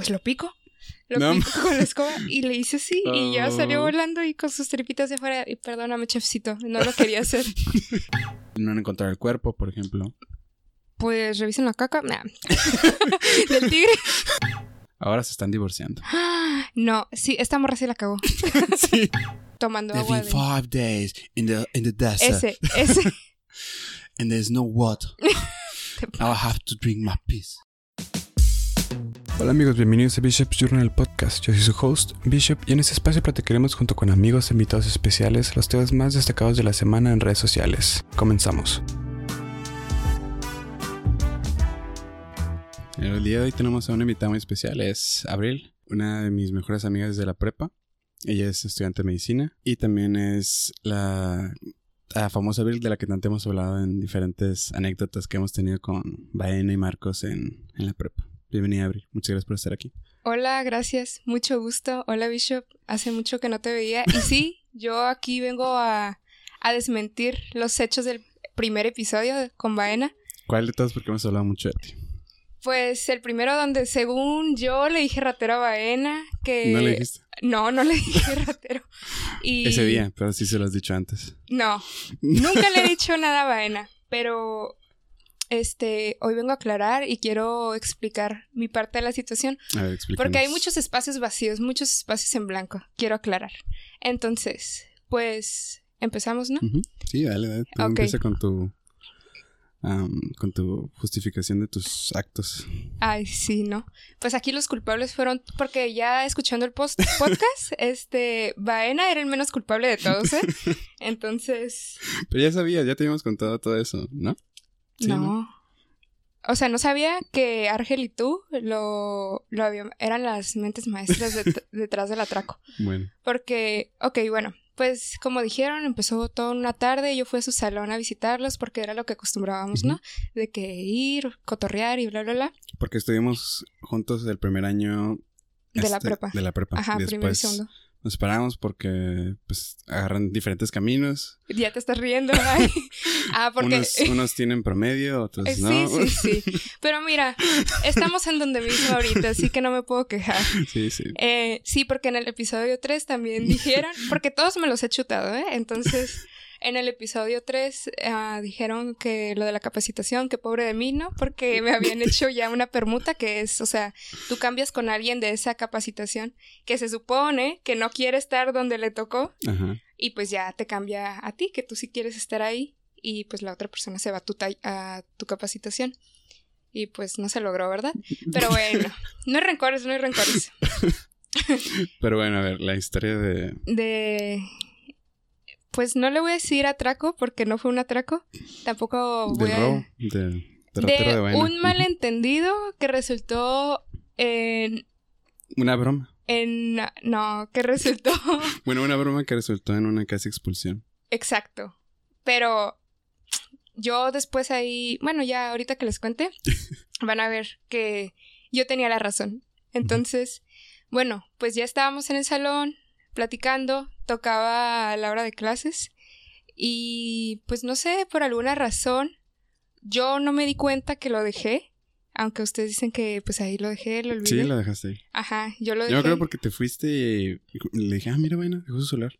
pues lo pico. Lo No. pico con la escoba y le hice así y ya salió Oh. volando y con sus tripitas de fuera. Y perdóname, chefcito, no lo quería hacer. No han encontrado el cuerpo, por ejemplo. Pues revisen la caca. Nah. Del tigre. Ahora se están divorciando. No, sí, esta morra sí la cagó. sí. Tomando agua de... five days in the, in the desert Ese, ese. and there's no water. Now I have to drink my piss. Hola amigos, bienvenidos a Bishop's Journal Podcast. Yo soy su host, Bishop, y en este espacio platicaremos junto con amigos e invitados especiales los temas más destacados de la semana en redes sociales. Comenzamos. El día de hoy tenemos a una invitada muy especial, es Abril, una de mis mejores amigas de la prepa. Ella es estudiante de medicina y también es la, famosa Abril de la que tanto hemos hablado en diferentes anécdotas que hemos tenido con Baena y Marcos en, en la prepa. Bienvenida Abril, muchas gracias por estar aquí. Hola, gracias. Mucho gusto. Hola, Bishop. Hace mucho que no te veía. Y sí, yo aquí vengo a, a desmentir los hechos del primer episodio con Baena. ¿Cuál de todos? Porque hemos hablado mucho de ti. Pues el primero donde según yo le dije ratero a Baena que... ¿No le dijiste? No, no le dije ratero. Y... Ese día, pero sí se lo has dicho antes. No, nunca le he dicho nada a Baena, pero este, hoy vengo a aclarar y quiero explicar mi parte de la situación. A ver. Porque hay muchos espacios vacíos, muchos espacios en blanco. Quiero aclarar. Entonces, pues empezamos, ¿no? Sí, dale, dale. Tú Ok. Empieza con tu... con tu justificación de tus actos. Ay, sí, ¿no? Pues aquí los culpables fueron, porque ya escuchando el post podcast, este, Baena era el menos culpable de todos, ¿eh? Entonces, Pero ya sabías, ya te habíamos contado todo eso, ¿no? Sí, no. O sea, no sabía que Argel y tú lo, lo habían, eran las mentes maestras det- detrás del atraco. Bueno. Porque, ok, bueno, pues como dijeron, empezó toda una tarde yo fui a su salón a visitarlos porque era lo que acostumbrábamos, ¿no? De que ir, cotorrear y bla, bla, bla. Porque estuvimos juntos el primer año... De la prepa. De la prepa. Ajá, primero y después segundo. Nos separamos porque pues agarran diferentes caminos. Ya te estás riendo. ay. ah, porque... Unos, unos tienen promedio, otros Eh, no. Sí, sí, sí. Pero mira, estamos en donde mismo ahorita, así que no me puedo quejar. sí, sí. Eh, sí, porque en el episodio 3 también dijeron, porque todos me los he chutado, ¿eh? Entonces, en el episodio 3 ah, dijeron que lo de la capacitación, que pobre de mí, ¿no? Porque me habían hecho ya una permuta que es, o sea, tú cambias con alguien de esa capacitación que se supone que no quiere estar donde le tocó Ajá. y pues ya te cambia a ti, que tú sí quieres estar ahí y pues la otra persona se va a tu, ta- a tu capacitación. Y pues no se logró, ¿verdad? Pero bueno, no hay rencores, no hay rencores. Pero bueno, a ver, la historia de... de pues no le voy a decir atraco porque no fue un atraco tampoco voy Del a de, de de de vaina. un malentendido que resultó en Una broma. en no que resultó Bueno, una broma que resultó en una casi expulsión. exacto pero yo después ahí bueno ya ahorita que les cuente van a ver que yo tenía la razón entonces bueno pues ya estábamos en el salón platicando, tocaba a la hora de clases y pues no sé, por alguna razón yo no me di cuenta que lo dejé, aunque ustedes dicen que pues ahí lo dejé, lo olvidé. Sí, lo dejaste ahí. Ajá, yo lo Yo dejé. me acuerdo porque te fuiste y le dije, ah, mira, bueno, dejó su celular.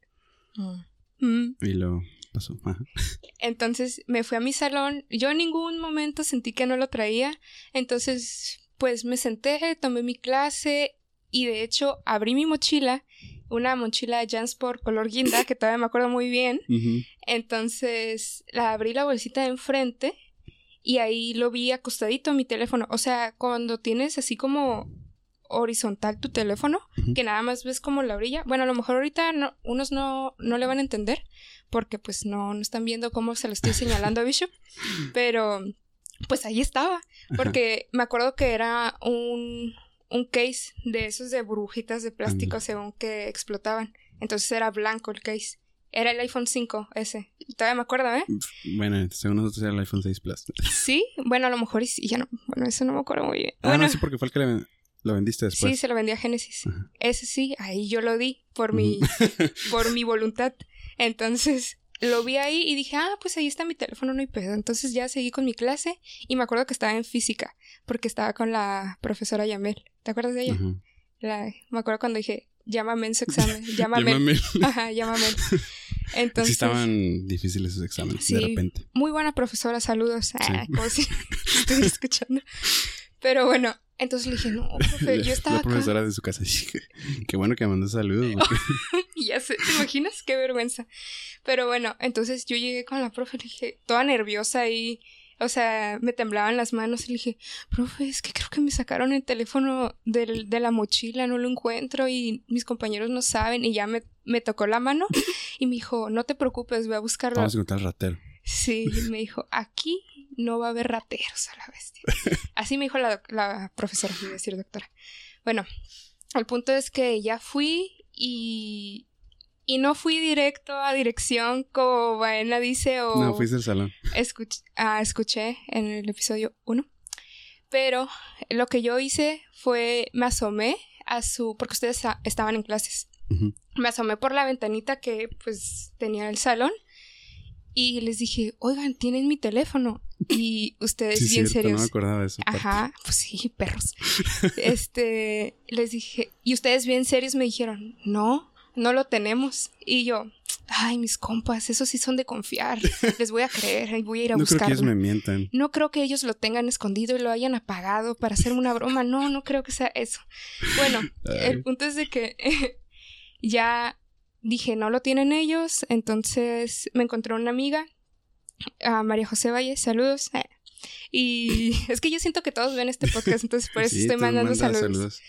Mm. Y lo pasó. Ajá. Entonces me fui a mi salón, yo en ningún momento sentí que no lo traía, entonces pues me senté, tomé mi clase y de hecho abrí mi mochila, una mochila Jansport color guinda que todavía me acuerdo muy bien. Entonces la abrí la bolsita de enfrente y ahí lo vi acostadito en mi teléfono. O sea, cuando tienes así como horizontal tu teléfono, que nada más ves como la orilla. Bueno, a lo mejor ahorita no- unos no, no le van a entender porque pues no, no están viendo cómo se lo estoy señalando a Bishop. Pero pues ahí estaba. Porque me acuerdo que era un, un case de esos de burbujitas de plástico según que explotaban. Entonces era blanco el case. Era el iPhone 5 ese. Todavía me acuerdo, ¿eh? Bueno, según nosotros era el iPhone 6 Plus. Sí, bueno, a lo mejor y sí, ya no. Bueno, eso no me acuerdo muy bien. Ah, bueno, no, sí, porque fue el que le- lo vendiste después. sí, se lo vendí a Genesis. Ajá. Ese sí, ahí yo lo di por mi, por mi voluntad. Entonces, lo vi ahí y dije, ah, pues ahí está mi teléfono, no hay pedo. Entonces ya seguí con mi clase y me acuerdo que estaba en física, porque estaba con la profesora Yamel. ¿Te acuerdas de ella? la, me acuerdo cuando dije, llámame en su examen, llámame. llámame. Ajá, llámame. Entonces, sí estaban difíciles esos exámenes, de repente. Muy buena profesora, saludos. Ah, como si estuviera escuchando. Pero bueno, entonces le dije, no, profe, yo estaba. La profesora de su casa. Qué bueno que me mandó saludos. ya sé, ¿te imaginas? Qué vergüenza. Pero bueno, entonces yo llegué con la profe, le dije, toda nerviosa y o sea, me temblaban las manos y le dije, profe, es que creo que me sacaron el teléfono del, de la mochila, no lo encuentro y mis compañeros no saben. Y ya me, me tocó la mano y me dijo, no te preocupes, voy a buscarlo. Vamos a encontrar ratero. Sí, me dijo, aquí no va a haber rateros a la bestia. Así me dijo la, la profesora, iba a decir doctora. Bueno, el punto es que ya fui y y no fui directo a dirección como Baena dice o... No, fuiste al salón. ah, escuché en el episodio 1. Pero lo que yo hice fue, me asomé a su... porque ustedes estaban en clases. Me asomé por la ventanita que pues tenía el salón y les dije, oigan, tienen mi teléfono. Y ustedes bien serios. No me acordaba de eso. Ajá, pues sí, perros. este, les dije, y ustedes bien serios me dijeron, no, no lo tenemos. Y yo, ay, mis compas, esos sí son de confiar. Les voy a creer y voy a ir a buscarlo. No creo que ellos me mientan. No creo que ellos lo tengan escondido y lo hayan apagado para hacerme una broma. No, no creo que sea eso. Bueno, el punto es de que ya dije, no lo tienen ellos. Entonces me encontré una amiga, a María José Valle, saludos. Y es que yo siento que todos ven este podcast, entonces por eso estoy mandando saludos.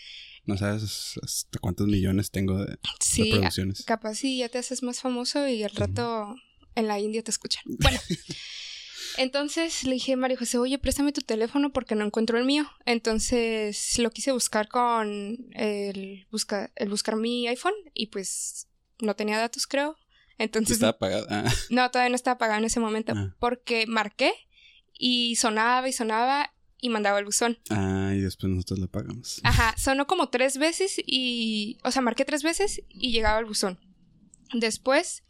No sabes hasta cuántos millones tengo de sí, reproducciones. Capaz sí, ya te haces más famoso y al rato en la India te escuchan. Bueno. Entonces le dije a María José, oye, préstame tu teléfono porque no encuentro el mío. Entonces lo quise buscar con el, busca, el buscar mi iPhone y pues no tenía datos, creo. Entonces... Estaba apagado. Ah. No, todavía no estaba apagado en ese momento ah. porque marqué y sonaba y sonaba y mandaba el buzón. Ah, y después nosotros le pagamos. Ajá, sonó como tres veces y, o sea, marqué tres veces y llegaba el buzón. Después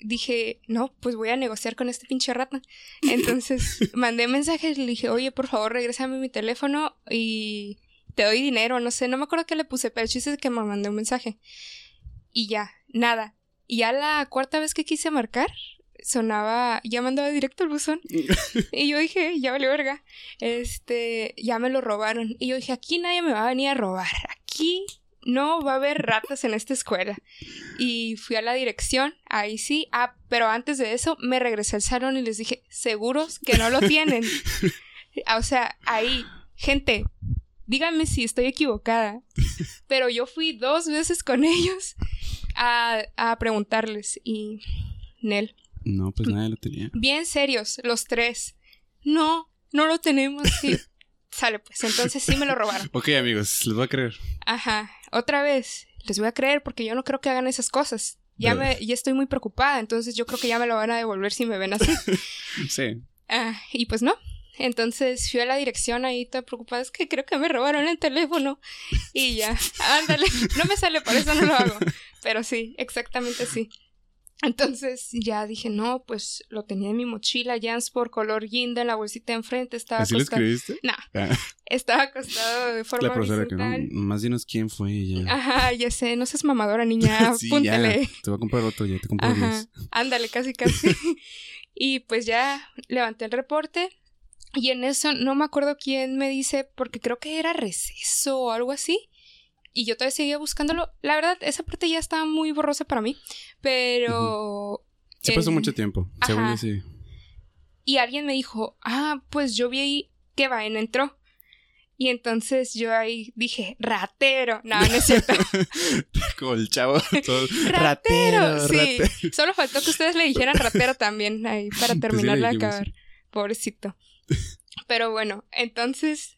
dije, no, pues voy a negociar con este pinche rata. Entonces mandé mensajes y le dije, oye, por favor, regrésame mi teléfono y te doy dinero, no sé, no me acuerdo qué le puse, pero el chiste es que me mandé un mensaje. Y ya, nada. Y ya la cuarta vez que quise marcar, sonaba, ya mandaba directo el buzón. y yo dije, ya vale verga. Este, ya me lo robaron. Y yo dije, aquí nadie me va a venir a robar. Aquí no va a haber ratas en esta escuela. Y fui a la dirección, ahí sí. Ah, pero antes de eso me regresé al salón y les dije, seguros que no lo tienen. o sea, ahí, gente, díganme si estoy equivocada. Pero yo fui dos veces con ellos a, a preguntarles y Nel, no, pues nadie lo tenía. Bien serios, los tres. No, no lo tenemos. Sale, pues entonces sí me lo robaron. ok, amigos, les voy a creer. Ajá, otra vez, les voy a creer porque yo no creo que hagan esas cosas. Ya, me, ya estoy muy preocupada, entonces yo creo que ya me lo van a devolver si me ven así. sí. Ah, y pues no. Entonces fui a la dirección ahí toda preocupada, es que creo que me robaron el teléfono. Y ya, ándale, no me sale, por eso no lo hago. Pero sí, exactamente sí. Entonces ya dije, no, pues lo tenía en mi mochila, por color guinda, en la bolsita enfrente. Estaba ¿Así lo escribiste? No. Ah. Estaba acostado de forma La profesora que no, más dinos quién fue ya. Ajá, ya sé, no seas mamadora, niña, sí, apúntale. Te voy a comprar otro, ya te compro Ajá, ándale, casi, casi. y pues ya levanté el reporte y en eso no me acuerdo quién me dice, porque creo que era receso o algo así y yo todavía seguía buscándolo. La verdad, esa parte ya estaba muy borrosa para mí, pero... Se pasó mucho tiempo, según yo sí. Y alguien me dijo, ah, pues yo vi ahí que Vaen entró. Y entonces yo ahí dije, ratero. No, no es cierto. Como el chavo. ratero, sí. Solo faltó que ustedes le dijeran ratero también ahí para terminar de acabar. Pobrecito. Pero bueno, entonces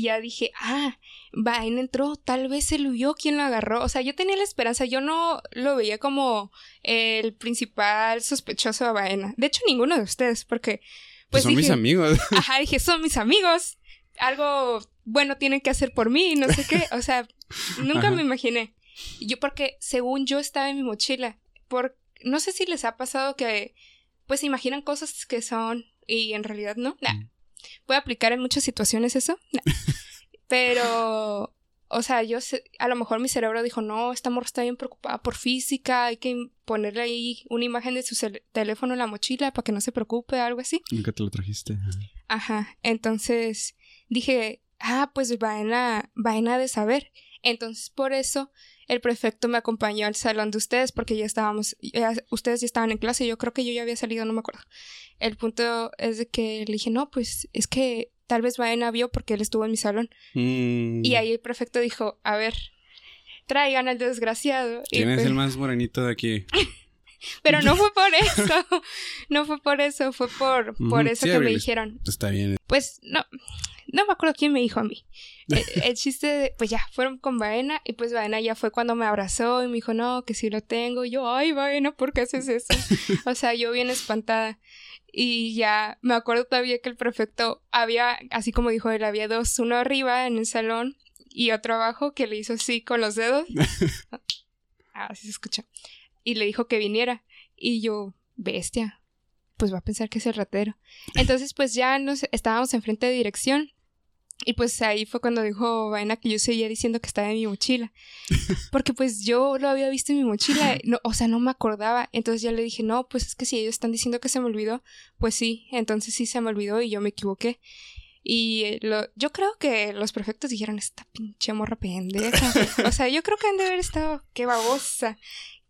ya dije, ah, Vain entró, tal vez se lo vio quien lo agarró. O sea, yo tenía la esperanza, yo no lo veía como el principal sospechoso de Baena. De hecho, ninguno de ustedes, porque. Pues, pues son mis amigos. Ajá, dije, son mis amigos. Algo bueno tienen que hacer por mí, no sé qué. O sea, nunca me imaginé. Yo, porque según yo estaba en mi mochila, por no sé si les ha pasado que pues se imaginan cosas que son y en realidad no. Nah. Mm. Puede aplicar en muchas situaciones eso. Nah. Pero, o sea, yo sé- a lo mejor mi cerebro dijo, no, esta morra está bien preocupada por física, hay que ponerle ahí una imagen de su teléfono en la mochila para que no se preocupe, algo así. Nunca te lo trajiste. Ajá. Ajá, entonces dije, ah, pues vaina, vaina de saber. Entonces por eso el prefecto me acompañó al salón de ustedes porque ya estábamos, ya- ustedes ya estaban en clase, yo creo que yo ya había salido, no me acuerdo. El punto es de que le dije, no, pues es que tal vez vaina vio porque él estuvo en mi salón. Mm. Y ahí el prefecto dijo, a ver, traigan al desgraciado. Y ¿Quién es pues- el más morenito de aquí? Pero no fue por eso, no fue por eso, fue por, por eso sí, que me dijeron. Está bien. Pues no, no me acuerdo quién me dijo a mí. El, el chiste, de- pues ya, fueron con Baena y pues Baena ya fue cuando me abrazó y me dijo, no, que sí lo tengo. Y yo, ay, Baena, ¿por qué haces eso? o sea, yo bien espantada. Y ya me acuerdo todavía que el prefecto había, así como dijo él, había dos, uno arriba en el salón y otro abajo que le hizo así con los dedos. Ah, así se escucha. Y le dijo que viniera. Y yo, bestia, pues va a pensar que es el ratero. Entonces, pues ya nos estábamos enfrente de dirección. Y pues ahí fue cuando dijo Vaina que yo seguía diciendo que estaba en mi mochila. Porque pues yo lo había visto en mi mochila, no, o sea, no me acordaba. Entonces ya le dije, no, pues es que si ellos están diciendo que se me olvidó, pues sí, entonces sí se me olvidó y yo me equivoqué. Y eh, lo, yo creo que los prefectos dijeron, esta pinche morra pendeja. o sea, yo creo que han de haber estado, qué babosa.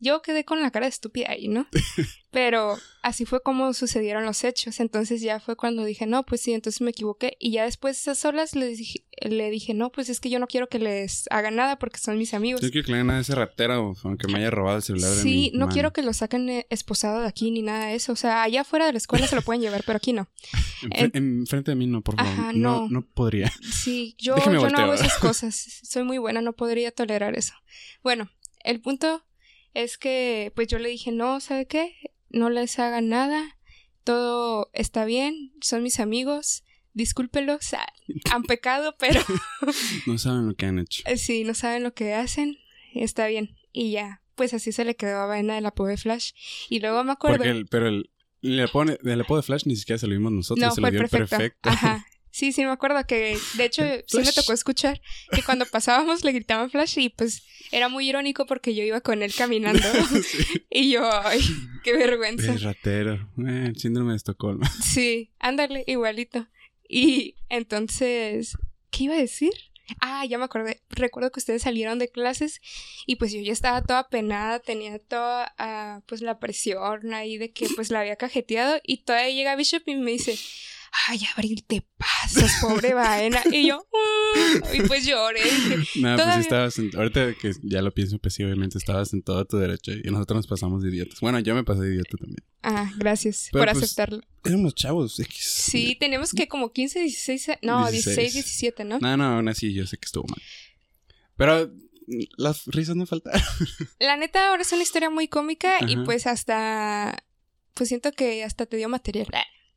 Yo quedé con la cara de estúpida ahí, ¿no? Pero así fue como sucedieron los hechos. Entonces ya fue cuando dije, no, pues sí, entonces me equivoqué. Y ya después de esas horas le dije, le dije, no, pues es que yo no quiero que les hagan nada porque son mis amigos. Yo quiero que le hagan nada a ese ratero, aunque me haya robado el celular de Sí, mi no mano. quiero que lo saquen eh, esposado de aquí ni nada de eso. O sea, allá afuera de la escuela se lo pueden llevar, pero aquí no. Enfrente de mí no, por favor. Ajá, no. no. no. podría. Sí, yo, yo no hago esas cosas. Soy muy buena, no podría tolerar eso. Bueno, el punto es que pues yo le dije, no, ¿sabe qué? No les hagan nada. Todo está bien, son mis amigos. Discúlpelos, ah, han pecado, pero No saben lo que han hecho. eh, si no saben lo que hacen, está bien. Y ya, pues así se le quedó a Vaina el apodo de Flash. Y luego me acuerdo... Porque el, pero el, el apodo, el apodo de Flash ni siquiera se lo vimos nosotros, No, se lo el dio perfecto. perfecto. Ajá. Sí, sí, me acuerdo que, de hecho, sí me tocó escuchar que cuando pasábamos le gritaban Flash y pues era muy irónico porque yo iba con él caminando Sí. y yo, ay, qué vergüenza. El ratero. Eh, el síndrome de Estocolmo. Sí, ándale, igualito. Y entonces, ¿qué iba a decir? Ah, ya me acordé. Recuerdo que ustedes salieron de clases y pues yo ya estaba toda penada, tenía toda ah, pues la presión ahí de que pues la había cajeteado y todavía llega Bishop y me dice, ay, Abril, te pasas, pobre vaina. Y yo, "Mm", y pues lloré. No, pues estabas en, ahorita que ya lo pienso, pues sí, obviamente estabas en todo tu derecho y nosotros nos pasamos de idiotas. Bueno, yo me pasé de idiota también. ah, gracias Pero, por pues, aceptarlo. Éramos chavos. X. Sí, tenemos que como 15, 16, a- no, 16, 16. 17, ¿no? No, no, aún así yo sé que estuvo mal. Pero las risas no faltaron. La neta, ahora es una historia muy cómica y pues hasta. Pues siento que hasta te dio material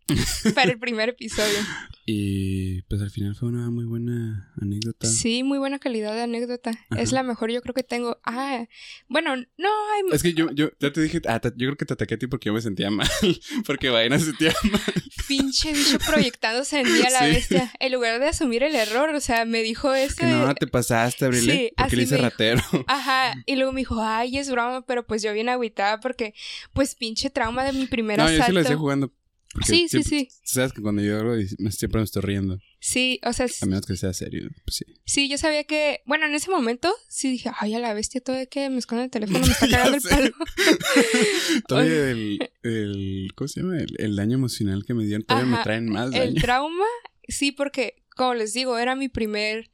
para el primer episodio. Y pues al final fue una muy buena anécdota. Sí, muy buena calidad de anécdota. Ajá. Es la mejor, yo creo que tengo. Ah, bueno, no, hay. Es que yo, yo ya te dije, ah, te- yo creo que te ataqué a ti porque yo me sentía mal. Porque Vaina se sentía mal. pinche bicho proyectándose en la Sí. bestia. En lugar de asumir el error, o sea, me dijo. Que no, te pasaste, Abril. Sí, porque le hice ratero. Ajá, y luego me dijo, ay, es broma, pero pues yo bien agüitada porque, pues, pinche trauma de mi primer No, yo sí asalto. lo decía jugando. Porque Sí, sí, siempre- Sabes que cuando me- siempre me estoy riendo. Sí, o sea, A menos que sea serio. Pues sí. Sí, yo sabía que, bueno, en ese momento sí dije, ay, a la bestia, todo de que me esconde el teléfono, me está cagando el palo. Todavía el, el. ¿Cómo se llama? El, el daño emocional que me dieron. Todavía me traen más El daño. trauma, sí, porque, como les digo, era mi primer,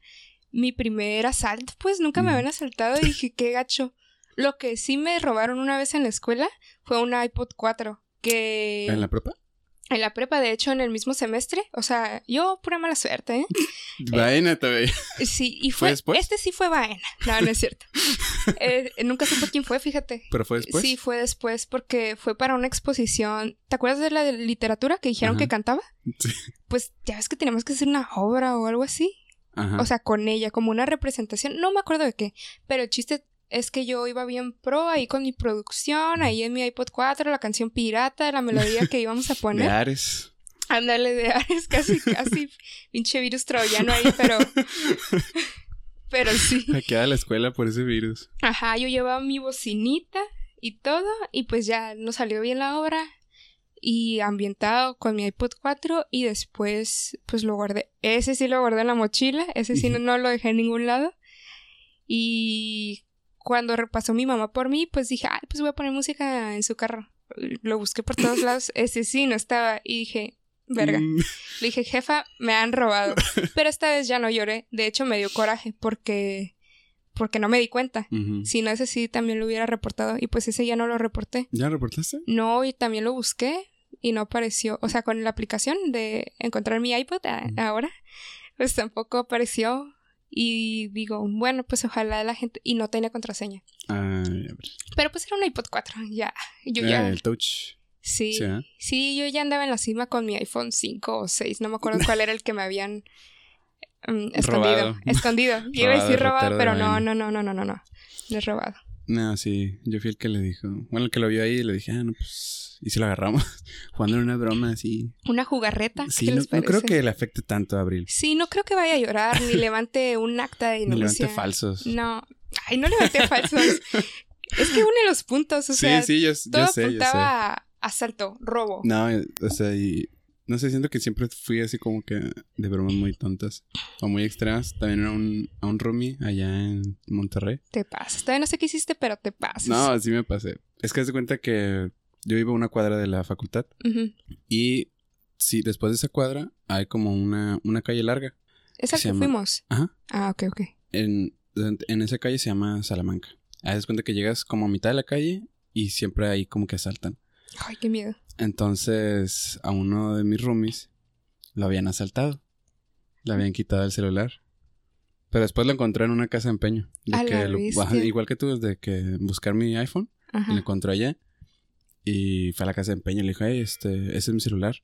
mi primer asalto, pues nunca me habían asaltado y dije, qué gacho. Lo que sí me robaron una vez en la escuela fue un iPod 4, que ¿En la prepa? En la prepa, de hecho, en el mismo semestre, o sea, yo pura mala suerte, ¿eh? Vaina todavía. Sí, y ¿Fue fue, después? este sí fue vaina. No, no es cierto. Eh, nunca supe quién fue, fíjate. ¿Pero fue después? Sí, fue después porque fue para una exposición. ¿Te acuerdas de la de literatura que dijeron Ajá. que cantaba? Sí. Pues ya ves que teníamos que hacer una obra o algo así. Ajá. O sea, con ella, como una representación. No me acuerdo de qué. Pero el chiste es que yo iba bien pro ahí con mi producción, ahí en mi iPod 4, la canción pirata, la melodía que íbamos a De poner. Ares. Ándale de Ares, casi, casi, pinche virus troyano ahí, pero... pero sí. Hackeada la escuela por ese virus. Ajá, yo llevaba mi bocinita y todo, y pues ya no salió bien la obra. Y ambientado con mi iPod 4 y después pues lo guardé. Ese sí lo guardé en la mochila, ese sí no, no lo dejé en ningún lado. Y cuando repasó mi mamá por mí, pues dije, ay, pues voy a poner música en su carro. Lo busqué por todos lados, ese sí no estaba y dije, verga. Mm, Le dije, jefa, me han robado. Pero esta vez ya no lloré. De hecho, me dio coraje porque, porque no me di cuenta. Si no, ese sí también lo hubiera reportado. Y pues ese ya no lo reporté. ¿Ya reportaste? No, y también lo busqué y no apareció. O sea, con la aplicación de encontrar mi iPod a- ahora, pues tampoco apareció. Y digo, bueno, pues ojalá la gente. Y no tenía contraseña. Ah. Pero pues era un iPod 4. Ya. Yo Ah, ya. el touch. Sí. Sí, ¿eh? Sí, yo ya andaba en la cima con mi iPhone 5 o 6. No me acuerdo cuál era el que me habían mm, escondido. Robado. Escondido. Yo iba a decir robado, pero no, no, no, no, no, no, no. No es robado. No, sí, yo fui el que le dijo. Bueno, el que lo vio ahí le dije, ah, no, pues. Y si lo agarramos, jugando en una broma así. Una jugarreta. Sí, ¿qué no, creo que le afecte tanto a Abril. Sí, no creo que vaya a llorar ni levante un acta de Ni denuncia. levante falsos. No. Ay, no levanté falsos. es que une los puntos, o sí, sea, sí, yo, todo yo sé, yo sé. apuntaba a asalto, robo. No, eh, o sea, y. No sé, siento que siempre fui así como que de bromas muy tontas o muy extremas. También era un, a un roomie allá en Monterrey. Te pasas. Todavía no sé qué hiciste, pero te pasas. No, así me pasé. Es que haz de cuenta que yo vivo a una cuadra de la facultad y sí, después de esa cuadra hay como una, una calle larga. Es al Se que llama- fuimos. Ajá. Ah, ok, ok. En, en esa calle se llama Salamanca. De cuenta que llegas como a mitad de la calle y siempre ahí como que asaltan. Ay, qué miedo. Entonces a uno de mis roomies lo habían asaltado. Le habían quitado el celular. Pero después lo encontré en una casa de empeño. De que lo- igual que tú, de que buscar mi iPhone. Y lo Ajá. encontró allá. Y fue a la casa de empeño y le dijo, hey, este, ese es mi celular.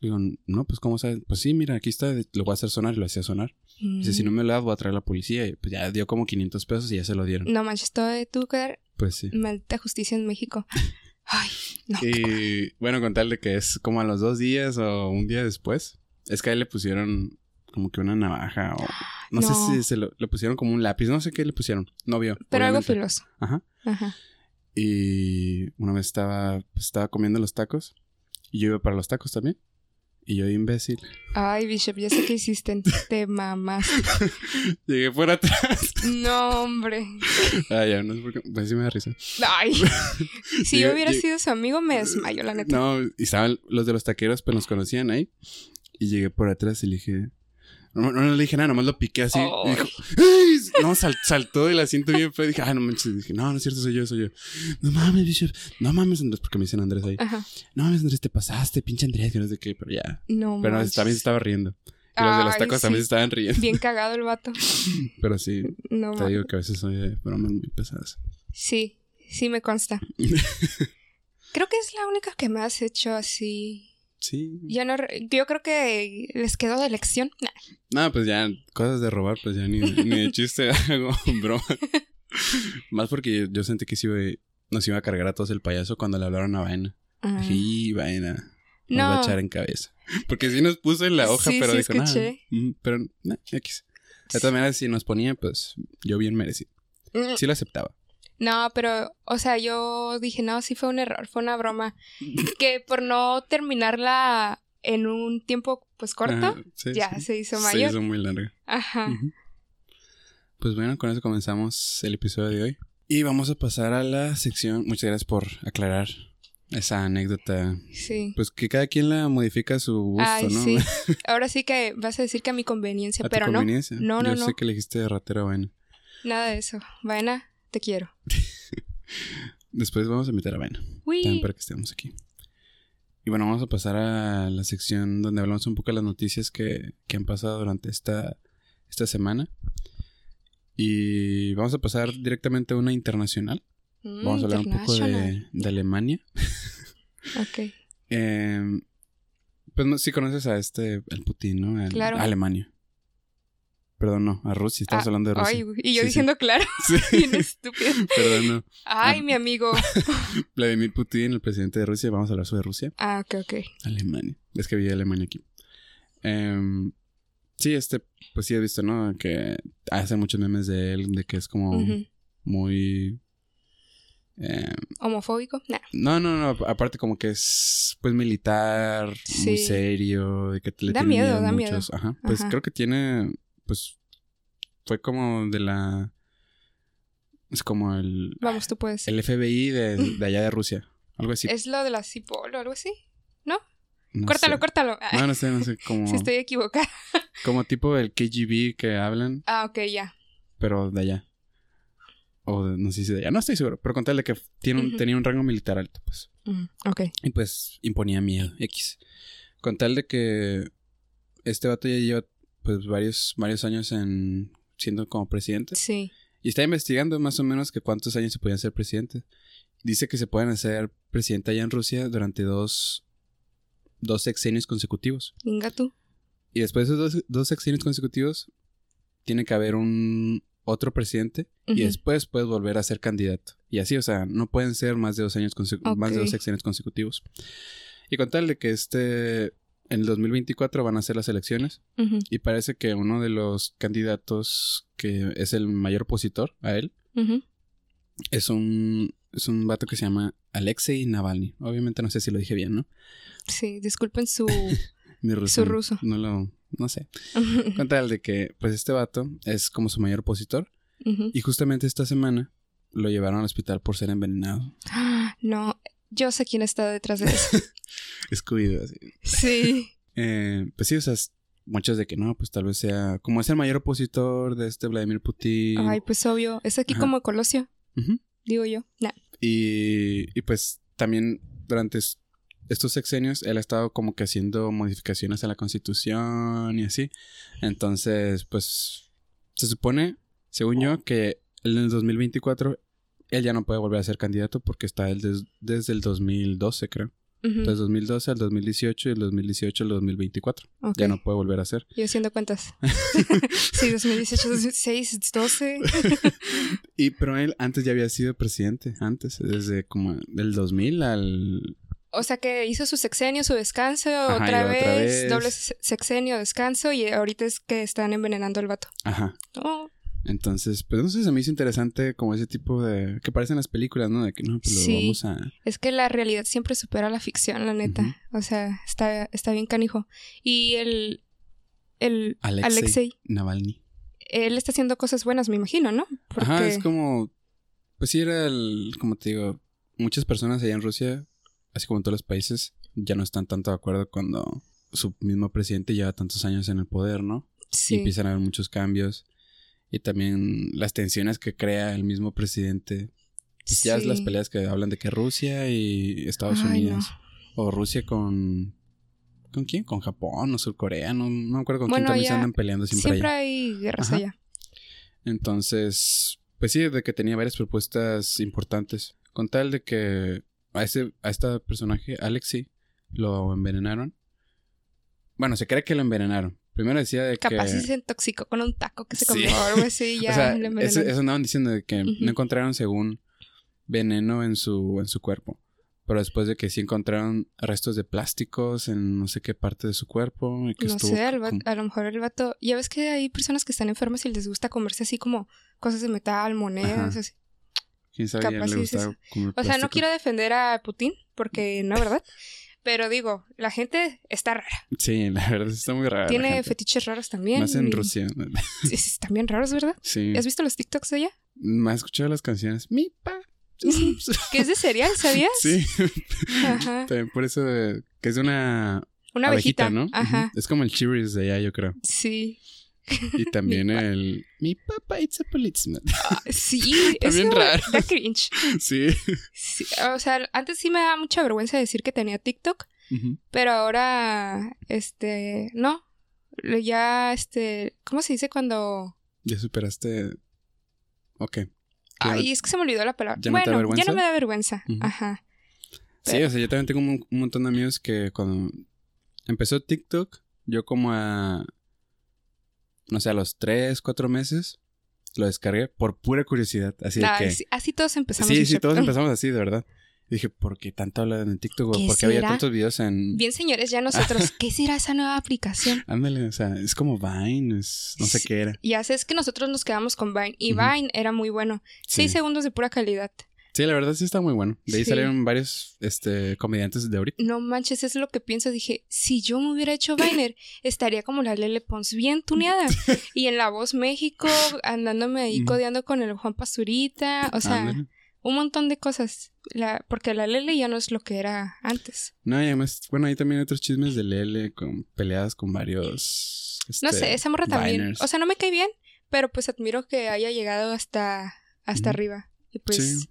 Digo, no, pues ¿cómo sabes? Pues sí, mira, aquí está, lo voy a hacer sonar y lo hacía sonar. Dice, si no me lo das, voy a traer a la policía. Y pues ya dio como 500 pesos y ya se lo dieron. No manches, todo de tu quedar Pues sí. maldita justicia en México. Ay, no. Y bueno, con tal de que es como a los dos días o un día después, es que a él le pusieron como que una navaja o no, sé No. si se lo, le pusieron como un lápiz, no sé qué le pusieron, no vio. Pero algo obviamente. filoso. Ajá. Ajá. Y una vez estaba, pues, estaba comiendo los tacos y yo iba para los tacos también. Y yo, imbécil, Ay, Bishop, ya sé qué hiciste. Te mamas. llegué por atrás. No, hombre. ah, ya, no sé por qué, pues sí me da risa. Ay. Si Llegué- yo hubiera llegué- sido su amigo, me desmayo, la neta. No, y estaban los de los taqueros, pues nos conocían ahí. Y llegué por atrás y le dije. No, no, no le dije nada, nomás lo piqué así. Y dijo, ¡Ay! No, sal- saltó y la siento bien feo. Dije, ay, no manches. Dije, no, no es cierto, soy yo, soy yo. No mames, Bishop. No mames, Andrés, porque me dicen Andrés ahí. Ajá. No mames, Andrés, te pasaste, pinche Andrés, que no sé qué, pero ya. No, Pero manches. también se estaba riendo. Y los de los Ay, tacos sí. también se estaban riendo. Bien cagado el vato. Pero sí, No, te digo que a veces soy de bromas muy pesadas. Sí, sí me consta. Creo que es la única que me has hecho así. Sí. Ya no. Yo creo que les quedó de lección. Nah. No, pues ya, cosas de robar, pues ya ni, ni de chiste hago broma. Más porque yo, yo sentí que sí, nos iba a cargar a todos el payaso cuando le hablaron a Vaina. Ah. Sí, Vaina. Nos va a No. echar en cabeza. Porque sí nos puso en la hoja, Sí, pero sí dijo, nada. escuché. mm, Pero, nah, X. De todas maneras, si nos ponía, pues yo bien merecido. Mm, Sí lo aceptaba. No, pero, o sea, yo dije, no, sí fue un error, fue una broma. que por no terminarla en un tiempo, pues corto, sí, ya sí. se hizo Se mayor. hizo muy larga. Ajá. Pues bueno, con eso comenzamos el episodio de hoy. Y vamos a pasar a la sección. Muchas gracias por aclarar esa anécdota. Sí. Pues que cada quien la modifica a su gusto, Ay, ¿no? sí. Ahora sí que vas a decir que a mi conveniencia, A tu pero no. conveniencia. No, no, Yo no. sé que elegiste de ratera Vaina. Nada de eso. Vaina, te quiero. Después vamos a invitar a Vaina. También para que estemos aquí. Y bueno, vamos a pasar a la sección donde hablamos un poco de las noticias que, que han pasado durante esta, esta semana. Y vamos a pasar directamente a una internacional. Mm, Vamos a hablar un poco de, de Alemania. Ok. Eh, pues no, sí conoces a este, el Putin, ¿no? El- Claro. Alemania. Perdón, no, a Rusia. Estamos Ah, hablando de Rusia. Ay, y yo Sí, sí. diciendo claro. Bien estúpido. Perdón, no. Ay, Ah. mi amigo. Vladimir Putin, el presidente de Rusia. Vamos a hablar sobre Rusia. Ah, ok, ok. Alemania. Es que vi Alemania aquí. Em, sí, este, pues sí he visto, ¿no? Que hace muchos memes de él, de que es como muy... em, ¿Homofóbico? Nah. no, no, no, aparte como que es pues militar, muy serio, de que le Da tienen miedo, da miedo. Ajá. Pues Ajá. creo que tiene, pues, fue como de la... Es como el, Vamos, tú puedes. el FBI de, de allá de Rusia. Algo así. ¿Es lo de la Cipol o algo así? No córtalo, sé. córtalo. No, no sé, no sé, como, Si estoy equivocada. como tipo el KGB que hablan, Ah, ok, ya. pero de allá. O de- no sé si de allá, no estoy seguro, pero con tal de que tiene un- tenía un rango militar alto, pues. Mm, ok. Y pues imponía miedo, X. Con tal de que este vato ya lleva pues varios, varios años en siendo como presidente. Sí. Y está investigando más o menos que cuántos años se podían ser presidente. Dice que se pueden hacer presidente allá en Rusia durante dos, dos sexenios consecutivos. Venga tú. Y después de esos dos, dos sexenios consecutivos, tiene que haber un otro presidente y después puedes volver a ser candidato. Y así, o sea, no pueden ser más de dos años consecu- más de dos sexenios consecutivos. Y con tal de que este en el 2024 van a ser las elecciones y parece que uno de los candidatos que es el mayor opositor a él es un es un vato que se llama Alexei Navalny. Obviamente no sé si lo dije bien, ¿no? Sí, disculpen su... Mi ruso. Su ruso. No lo no sé. Con tal de que, pues este vato es como su mayor opositor. Y justamente esta semana lo llevaron al hospital por ser envenenado. Ah, No, yo sé quién está detrás de eso. Escudido así. Sí. Eh, pues sí, o sea, muchos de que no, pues tal vez sea. Como es el mayor opositor de este Vladimir Putin. Ay, pues obvio. Es aquí Ajá. como Colosio, digo yo. Nah. y, y pues también durante es- estos sexenios él ha estado como que haciendo modificaciones a la constitución y así. Entonces, pues se supone, según yo, que en el 2024 él ya no puede volver a ser candidato porque está él des- desde el 2012, creo. Ujú, Entonces, 2012 al 2018 y el 2018 al 2024. ok. Ya no puede volver a ser. Yo haciendo cuentas. sí, 2018, 2016, 12. Y pero él antes ya había sido presidente, antes, desde como del 2000 al... O sea que hizo su sexenio, su descanso, Ajá, y otra, otra vez, vez. doble se- sexenio, descanso, y ahorita es que están envenenando al vato. Ajá. Oh, Entonces, pues no sé, se me hizo interesante como ese tipo de... que parecen las películas, ¿no? De que no, pues lo Sí. vamos a... es que la realidad siempre supera la ficción, la neta. O sea, está, está bien canijo. Y el, el Alexei, Alexei, Navalny. él está haciendo cosas buenas, me imagino, ¿no? Porque... Ajá, es como... Pues sí era el... como te digo, muchas personas allá en Rusia, así como en todos los países, ya no están tanto de acuerdo cuando su mismo presidente lleva tantos años en el poder, ¿no? y sí. empiezan a haber muchos cambios. Y también las tensiones que crea el mismo presidente. Pues ya es las peleas que hablan de que Rusia y Estados Ay, Unidos. O Rusia con. ¿Con quién? ¿Con Japón o Surcorea? No, no me acuerdo con Bueno, quién también se andan peleando siempre, Siempre allá. hay guerras Ajá. allá. Entonces, pues sí, de que tenía varias propuestas importantes. Con tal de que a ese, a este personaje, Alexi, lo envenenaron. Bueno, se cree que lo envenenaron. Primero decía de que. Capaz sí se intoxicó con un taco que se Sí. comió o algo así, ya o sea, le eso, eso andaban diciendo de que no encontraron según veneno en su, en su cuerpo. Pero después de que sí encontraron restos de plásticos en no sé qué parte de su cuerpo. Y que No estuvo sé, al va- como- a lo mejor el vato... Ya ves que hay personas que están enfermas y les gusta comerse así como cosas de metal, monedas, Ajá. así. ¿Quién sabe? Capaz le sí O sea, no quiero defender a Putin, porque no, ¿verdad? Pero digo, la gente está rara. Sí, la verdad está muy raro. Tiene fetiches raros también. Más en y- Rusia. Sí, bien raros, ¿verdad? Sí. ¿Has visto los TikToks de ella? Me has escuchado las canciones. Mi pa. Que es de cereal, ¿sabías? Sí. Ajá. También por eso de, que es de una Una abejita, abejita, ¿no? Ajá. Es como el Cheerios de allá, yo creo. Sí. Y también el Mi papa it's a policeman. Ah, Sí, eso bien raro. da cringe. sí. Sí, o sea, antes sí me da mucha vergüenza decir que tenía TikTok, pero ahora, este, no. Ya, este, ¿cómo se dice cuando...? Ya superaste. Ok. Ay, es que se me olvidó la palabra. ¿Ya no bueno, ya vergüenza? no me da vergüenza. Ajá. Sí, o sea, yo también tengo un, un montón de amigos que cuando empezó TikTok, yo como a no sé, a los tres, cuatro meses, lo descargué por pura curiosidad. Así de Ay, que. sí, así todos empezamos. Sí, sí, todos empezamos así, de verdad. Y dije, ¿por qué tanto hablan en TikTok? ¿Qué ¿Por qué había tantos videos en. Bien, señores, ya nosotros, ¿qué será esa nueva aplicación? Ándale, o sea, es como Vine, es... no sé Sí. qué era. Y hace es que nosotros nos quedamos con Vine y. Vine era muy bueno. Seis segundos de pura calidad. Sí, la verdad sí está muy bueno. De ahí Sí. salieron varios este, comediantes de ahorita. No manches, es lo que pienso. Dije, si yo me hubiera hecho Viner, estaría como la Lele Pons, bien tuneada. y en La Voz México, andándome ahí codeando con el Juan Pazurita. O sea, Ándale. un montón de cosas. La, porque la Lele ya no es lo que era antes. No, y además, bueno, ahí también hay otros chismes de Lele con peleadas con varios. No este, sé, esa morra también. O sea, no me cae bien, pero pues admiro que haya llegado hasta, hasta arriba. Y pues Sí.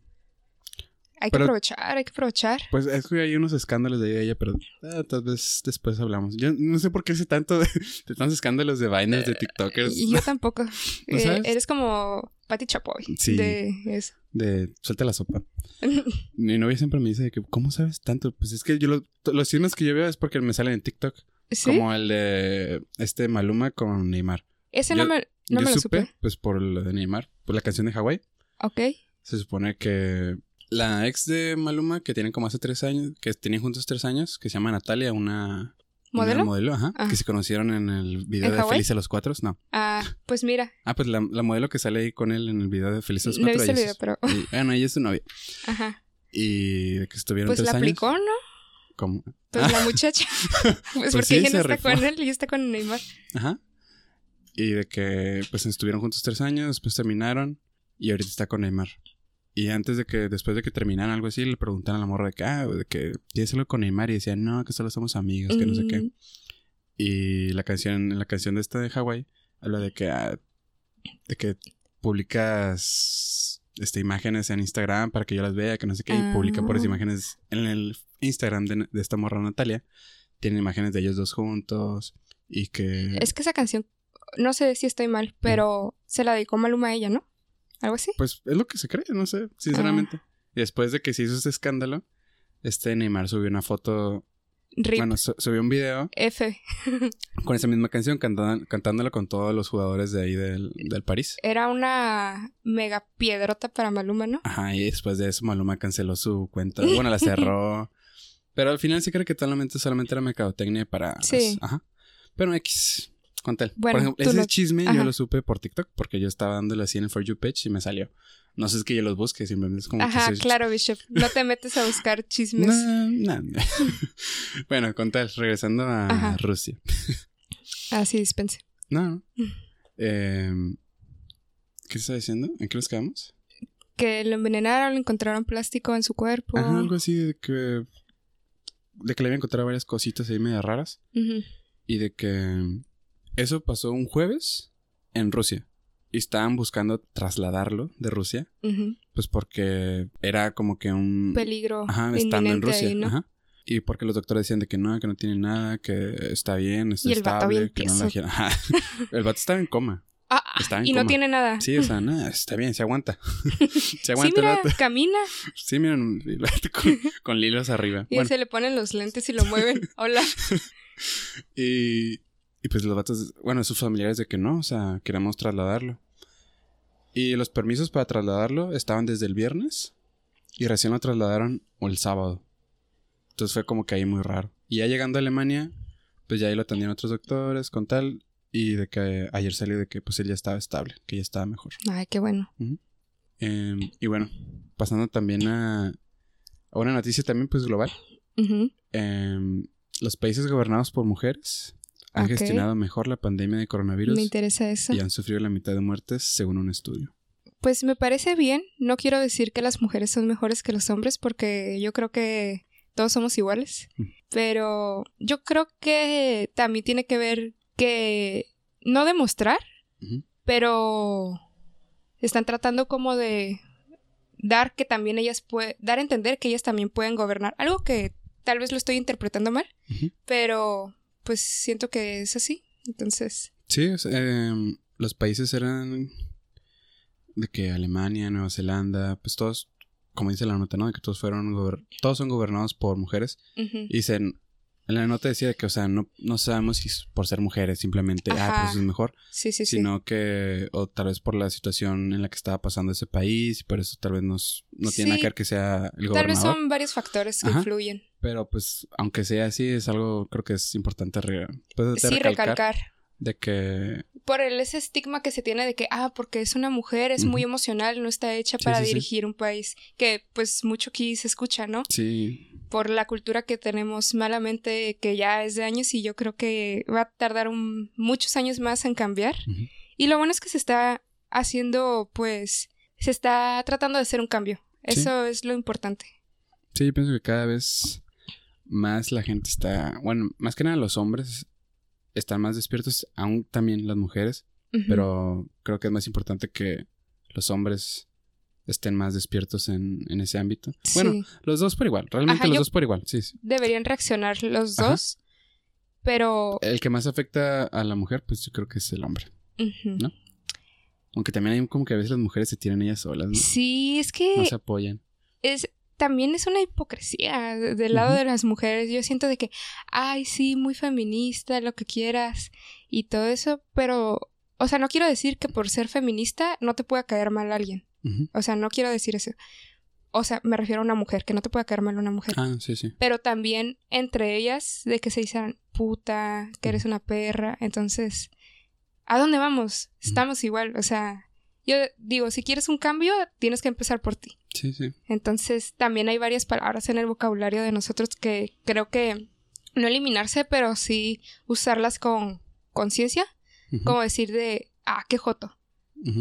Hay que aprovechar, hay que aprovechar. Pues es que hay unos escándalos de ella, pero ah, tal vez después hablamos. Yo no sé por qué sé tanto de, de tantos escándalos de Viners, de TikTokers, Y yo tampoco. Eh, eres como Patti Chapoy. Sí. De eso. de suelta la sopa. Mi novia siempre me dice de que, ¿cómo sabes tanto? Pues es que yo lo- los chismes que yo veo es porque me salen en TikTok. ¿Sí? Como el de este Maluma con Neymar. Ese yo- no me, no yo me lo supe, supe. pues por lo de Neymar, por la canción de Hawái. Ok. Se supone que la ex de Maluma, que tienen como hace tres años, que tenían juntos tres años, que se llama Natalia, una... ¿Modelo? Una modelo, ajá. Ah. Que se conocieron en el video ¿En de? Feliz a los Cuatro. No. Ah, pues mira, Ah, pues la, la modelo que sale ahí con él en el video de Feliz a los no Cuatro. el ella video, es- pero. y- bueno, ella es su novia. Ajá. Y de que estuvieron Pues tres la años. aplicó, ¿no? como- Pues la muchacha. pues, Pues porque sí, ella no está rifó. con él y está con Neymar. Ajá. Y de que pues estuvieron juntos tres años, después terminaron y ahorita está con Neymar. Y antes de que, después de que terminaran algo así, le preguntan a la morra de que, ah, de que tienes algo con Neymar y decía, no, que solo somos amigos, que no sé qué. Y la canción, la canción de esta de Hawái habla de que, ah, de que publicas este, imágenes en Instagram para que yo las vea, que no sé qué, y publican por Ah. esas imágenes en el Instagram de, de esta morra Natalia. Tienen imágenes de ellos dos juntos y que... Es que esa canción, no sé si estoy mal, pero se la dedicó Maluma a ella, ¿no? Algo así. Pues es lo que se cree, no sé, sinceramente. Y después de que se hizo este escándalo, este Neymar subió una foto, Rip. bueno, su- subió un video F. con esa misma canción, cantando, cantándola con todos los jugadores de ahí del, del París. Era una mega piedrota para Maluma, ¿no? Ajá, y después de eso Maluma canceló su cuenta, bueno, la cerró. Pero al final sí creo que solamente, solamente era mercadotecnia para... Sí. pues, ajá. Pero X, con tal. Bueno, por ejemplo, tú ese lo- chisme yo lo supe por TikTok porque yo estaba dándole así en el For You page y me salió. No sé, es que yo los busque, simplemente es como Ajá, claro, Bishop. No te metes a buscar chismes. No, no. bueno, con tal, regresando a Ajá. Rusia. Así dispense. No. Em, ¿Qué está diciendo? ¿En qué nos quedamos? Que lo envenenaron, le encontraron plástico en su cuerpo. Ajá, algo así de que. De que le habían encontrado varias cositas ahí medio raras. Y de que. Eso pasó un jueves en Rusia. Y estaban buscando trasladarlo de Rusia. Pues porque era como que un. Peligro Ajá, estando en Rusia. ahí, ¿no? Ajá. Y porque los doctores decían de que no, que no tiene nada, que está bien, está Y el vato estable, bien que no la. El vato estaba en coma. Ah, Estaba en y no tiene nada. Sí, o sea, nada, está bien, se aguanta. se Sí, aguanta mira, el vato. camina Sí, miren, con, con lilos arriba. y Bueno, se le ponen los lentes y lo mueven. Hola. y, y pues los vatos, bueno, sus familiares de que no, o sea, queremos trasladarlo. Y los permisos para trasladarlo estaban desde el viernes y recién lo trasladaron el sábado. Entonces fue como que ahí muy raro. Y ya llegando a Alemania, pues ya ahí lo atendieron otros doctores con tal. Y de que ayer salió de que pues él ya estaba estable, que ya estaba mejor. Ay, qué bueno. Em, y bueno, pasando también a, a una noticia también pues global. Em, los países gobernados por mujeres han gestionado mejor la pandemia de coronavirus Me interesa eso. y han sufrido la mitad de muertes según un estudio. Pues me parece bien. No quiero decir que las mujeres son mejores que los hombres porque yo creo que todos somos iguales. Mm. Pero yo creo que también tiene que ver que no demostrar, pero están tratando como de dar que también ellas pueden, dar a entender que ellas también pueden gobernar. Algo que tal vez lo estoy interpretando mal, pero pues siento que es así. Entonces, Sí, o sea, em, los países eran de que Alemania, Nueva Zelanda, pues todos, como dice la nota, ¿no? De que todos fueron, todos son gobernados por mujeres. Y dicen, en la nota decía que, o sea, no, no sabemos si es por ser mujeres simplemente, ah, Ajá. pues es mejor, Sí, sí, sí. sino que, o tal vez por la situación en la que estaba pasando ese país, y por eso tal vez nos, no tiene nada Sí. que ver que sea el Tal vez gobernador. son varios factores que Ajá. influyen. Pero pues, aunque sea así, es algo, creo que es importante re- pues, Sí, recalcar, recalcar. De que, Por el, ese estigma que se tiene de que, ah, porque es una mujer, es muy emocional, no está hecha Sí, para sí, sí. dirigir un país. Que pues mucho aquí se escucha, ¿no? sí, Por la cultura que tenemos malamente, que ya es de años y yo creo que va a tardar un- muchos años más en cambiar. Y lo bueno es que se está haciendo, pues, se está tratando de hacer un cambio. Eso es lo importante. Sí, yo pienso que cada vez más la gente está, bueno, más que nada los hombres están más despiertos, aún también las mujeres, pero creo que es más importante que los hombres estén más despiertos en, en ese ámbito. Bueno, los dos por igual, realmente Ajá, los dos por igual, sí, sí. deberían reaccionar los Ajá. dos, pero... El que más afecta a la mujer, pues yo creo que es el hombre. ¿no? Aunque también hay como que a veces las mujeres se tiran ellas solas, ¿no? Sí, es que No se apoyan. es también es una hipocresía de- del lado de las mujeres. Yo siento de que, ay, sí, muy feminista, lo que quieras y todo eso, pero, o sea, no quiero decir que por ser feminista no te pueda caer mal alguien. Ujú. O sea, no quiero decir eso. O sea, me refiero a una mujer, que no te pueda caer mal una mujer. Ah, sí, sí. Pero también entre ellas de que se dicen puta, que eres una perra. Entonces, ¿a dónde vamos? Estamos igual. O sea, yo digo, si quieres un cambio, tienes que empezar por ti. Sí, sí. Entonces, también hay varias palabras en el vocabulario de nosotros que creo que no eliminarse, pero sí usarlas con conciencia, como decir de, ah, qué joto.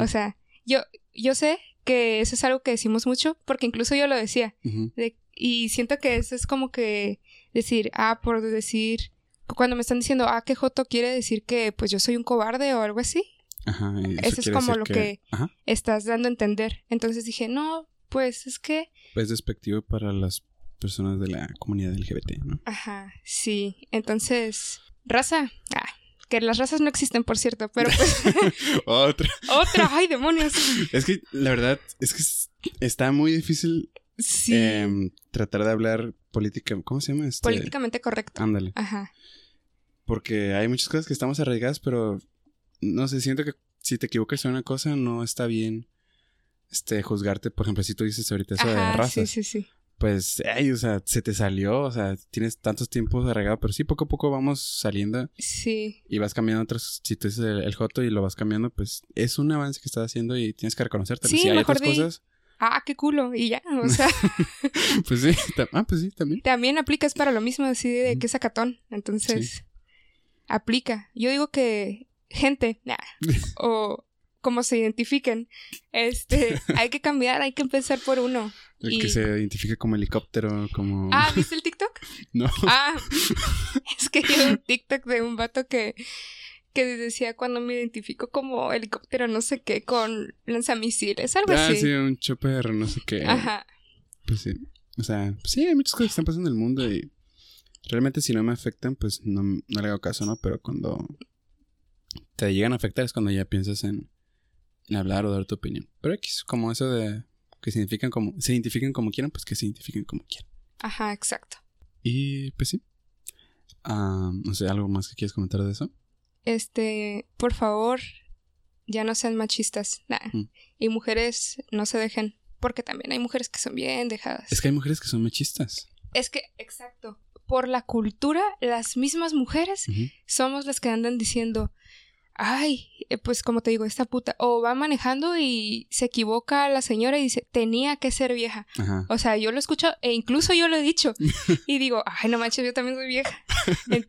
O sea, yo, yo sé que eso es algo que decimos mucho, porque incluso yo lo decía, de- y siento que eso es como que decir, ah, por decir, cuando me están diciendo, ah, qué joto quiere decir que pues yo soy un cobarde o algo así, Ajá. y Eso es como lo que- estás dando a entender. Entonces dije, no, pues es que Es despectivo para las personas de la comunidad LGBT, ¿no? Ajá, sí. Entonces, raza. Ah, que las razas no existen, por cierto, pero pues Otra. otra, ay, demonios. Es que la verdad es que es- está muy difícil Sí. em, tratar de hablar política. ¿Cómo se llama? Este, políticamente correcto. Ándale. Ajá. Porque hay muchas cosas que estamos arraigadas, pero no sé, siento que si te equivocas en una cosa, no está bien este juzgarte. Por ejemplo, si tú dices ahorita eso de razas, sí, sí, sí. pues, ay, o sea, se te salió, o sea, tienes tantos tiempos arraigado, pero sí, poco a poco vamos saliendo Sí, y vas cambiando otros. Si tú dices el, el joto y lo vas cambiando, pues es un avance que estás haciendo y tienes que reconocerte. Sí, si hay mejor otras di- cosas, ah, qué culo, y ya, o sea, pues sí, ah, pues sí, también. también aplicas para lo mismo, así de que es sacatón, entonces, aplica. Yo digo que gente, nah, o como se identifiquen, este, hay que cambiar, hay que empezar por uno. El Y- que se identifica como helicóptero, como. Ah, ¿viste el TikTok? no. Ah, es que vi un TikTok de un vato que, que decía cuando me identifico como helicóptero, no sé qué, con lanzamisiles, algo Ah, así. sí, un chopper, no sé qué. Ajá. Pues sí. O sea, pues sí, hay muchas cosas que están pasando en el mundo y realmente si no me afectan, pues no, no le hago caso, ¿no? Pero cuando te llegan a afectar es cuando ya piensas en, en hablar o dar tu opinión. Pero X, como eso de que se identifican como, se identifiquen como quieran, pues que se identifiquen como quieran. Ajá, exacto. Y pues sí. Ah, no sé, ¿algo más que quieres comentar de eso? Este, por favor, ya no sean machistas. Nah. Mm. Y mujeres, no se dejen. Porque también hay mujeres que son bien dejadas. Es que hay mujeres que son machistas. Es que, exacto. Por la cultura, las mismas mujeres somos las que andan diciendo, ay, eh, pues como te digo, esta puta, o va manejando y se equivoca la señora y dice, tenía que ser vieja. Ajá. O sea, yo lo escucho e incluso yo lo he dicho y digo, ay, no manches, yo también soy vieja.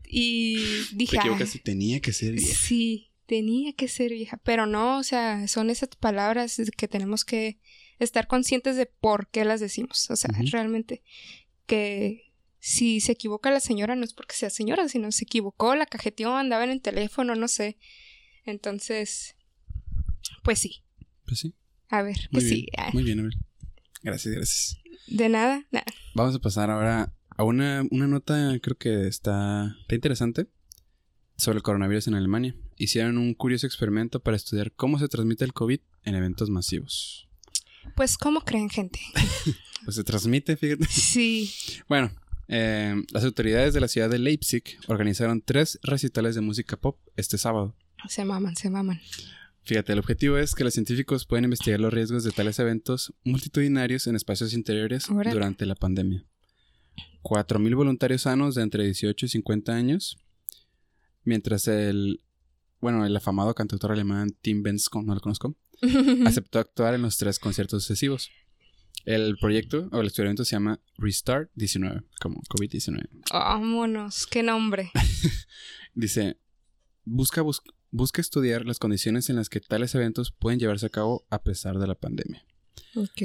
Y dije, equivocas "Ay, y tenía que ser vieja. sí, tenía que ser vieja, pero no, o sea, son esas palabras que tenemos que estar conscientes de por qué las decimos. O sea, realmente que si se equivoca la señora no es porque sea señora, sino se equivocó, la cajeteó, andaba en el teléfono, no sé. Entonces, pues sí. Pues sí. A ver, Muy pues bien. sí. ah, Muy bien, a ver. Gracias, gracias. De nada, nada. Vamos a pasar ahora a una, una nota, creo que está, está interesante, sobre el coronavirus en Alemania. Hicieron un curioso experimento para estudiar cómo se transmite el COVID en eventos masivos. Pues, ¿cómo creen, gente? Pues se transmite, fíjate. Sí. Bueno, Eh, las autoridades de la ciudad de Leipzig organizaron tres recitales de música pop este sábado. Se maman, se maman. Fíjate, el objetivo es que los científicos puedan investigar los riesgos de tales eventos multitudinarios en espacios interiores Órale. durante la pandemia. 4.000 voluntarios sanos de entre 18 y 50 años, mientras el, bueno, el afamado cantautor alemán Tim Bensko, no lo conozco, aceptó actuar en los tres conciertos sucesivos. El proyecto o el experimento se llama Restart 19, como COVID-19. Vámonos, qué nombre. Dice, busca, bus- busca estudiar las condiciones en las que tales eventos pueden llevarse a cabo a pesar de la pandemia. Ok.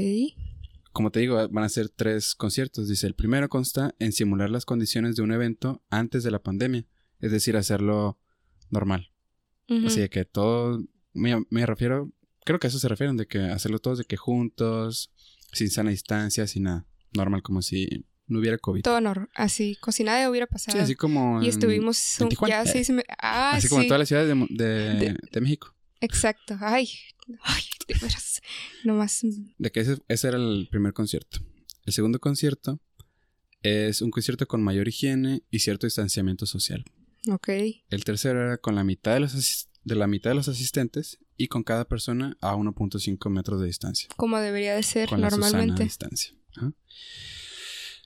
Como te digo, van a ser tres conciertos. Dice, el primero consta en simular las condiciones de un evento antes de la pandemia, es decir, hacerlo normal. Ujú. Así de que todo, me, me refiero, creo que a eso se refieren, de que hacerlo todos de que juntos, sin sana distancia, sin nada, normal, como si no hubiera COVID. Todo honor. Así, como si nada hubiera Sí, pasado. así como... y estuvimos en un- ya seis me- Ah, así sí. como en todas las ciudades de, de, De- de México. Exacto. Ay, ay, de veras. Nomás. De que ese, ese era el primer concierto. El segundo concierto es un concierto con mayor higiene y cierto distanciamiento social. Ok. El tercero era con la mitad de los, de la mitad de los asistentes y con cada persona a 1.5 metros de distancia. Como debería de ser Con la Susana normalmente. distancia. Ajá.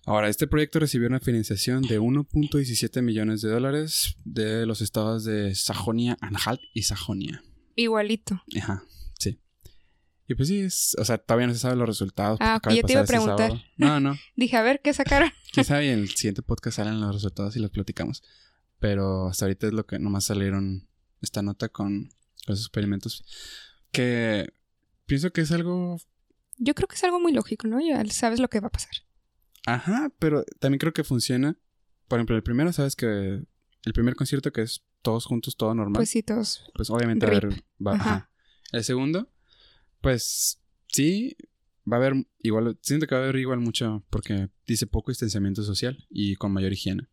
Ahora, este proyecto recibió una financiación de 1.17 millones de dólares de los estados de Sajonia-Anhalt y Sajonia. Igualito. Ajá, sí. Y pues sí, es, o sea, todavía no se saben los resultados. Ah, de ya te iba a preguntar. sábado. No, no. Dije, a ver, ¿qué sacaron? Quién sabe, en el siguiente podcast salen los resultados y los platicamos. Pero hasta ahorita es lo que nomás salieron esta nota con los experimentos. Que pienso que es algo. Yo creo que es algo muy lógico, ¿no? Ya sabes lo que va a pasar. Ajá, pero también creo que funciona. Por ejemplo, el primero, sabes que. El primer concierto que es todos juntos, todo normal. Pues sí, todos. pues obviamente va a haber. va- Ajá. ajá. El segundo, pues sí, va a haber igual. Siento que va a haber igual mucho porque dice poco distanciamiento social y con mayor higiene.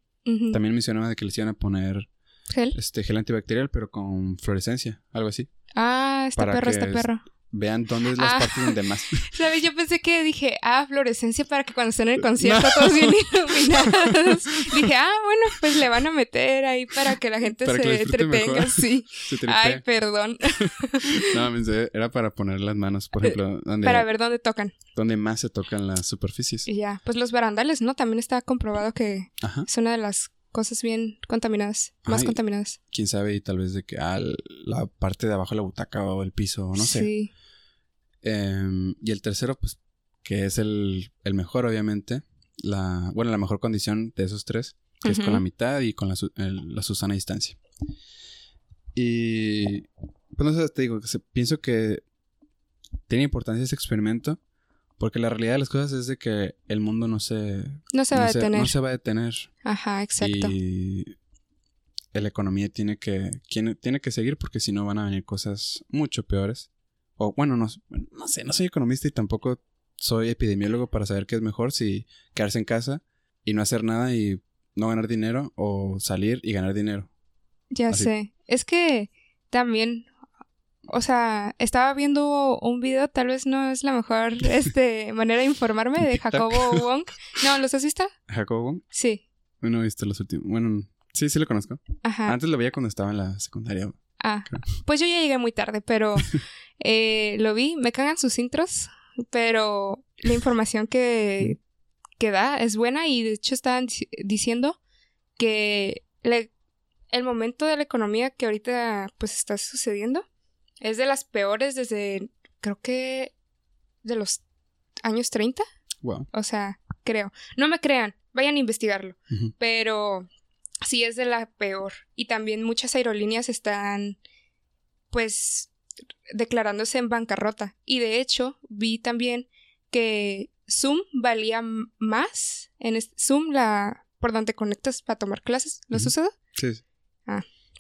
También mencionaba de que les iban a poner Gel. este gel antibacterial, pero con fluorescencia, algo así. Ah, este para perro, que este es- perro. Vean dónde es las Ah. partes donde más. ¿Sabes? Yo pensé que dije, ah, fluorescencia para que cuando estén en el concierto todos bien iluminados. dije, ah, bueno, pues le van a meter ahí para que la gente Para se entretenga, sí. Se. Ay, perdón. No, pensé, era para poner las manos, por ejemplo, donde, para ver dónde tocan. donde más se tocan las superficies. Y ya, pues los barandales, ¿no? También está comprobado que Ajá. es una de las cosas bien contaminadas, más Ay. contaminadas. Quién sabe, y tal vez de que ah, la parte de abajo de la butaca o el piso, no sé. Sí. Em, y el tercero, pues, que es el, el mejor, obviamente. La, bueno, la mejor condición de esos tres, que es con la mitad y con la, el- la Susana distancia. Y, pues, no sé, te digo, que se- pienso que tiene importancia ese experimento, porque la realidad de las cosas es de que el mundo no se, No se va no a detener. no se va a detener. Ajá, exacto. Y la economía tiene que, tiene, tiene que seguir porque si no van a venir cosas mucho peores. O bueno, no, no sé, no soy economista y tampoco soy epidemiólogo para saber qué es mejor si quedarse en casa y no hacer nada y no ganar dinero o salir y ganar dinero. Ya Así. sé. Es que también, o sea, estaba viendo un video, tal vez no es la mejor este, manera de informarme, de. Jacobo Wong. No, ¿los has visto? Jacobo, Sí. no he visto los últimos. Bueno, sí, sí lo conozco. Ajá. Antes lo veía cuando estaba en la secundaria. Ah, pues yo ya llegué muy tarde, pero eh, lo vi, me cagan sus intros, pero la información que, que da es buena y de hecho estaban dic- diciendo que le- el momento de la economía que ahorita pues está sucediendo es de las peores desde creo que de los años 30, Wow. o sea, creo. No me crean, vayan a investigarlo pero sí es de la peor. Y también muchas aerolíneas están, pues, declarándose en bancarrota. Y de hecho, vi también que Zoom valía más. En Zoom, la por donde conectas para tomar clases, ¿lo has usado? Sí. sí.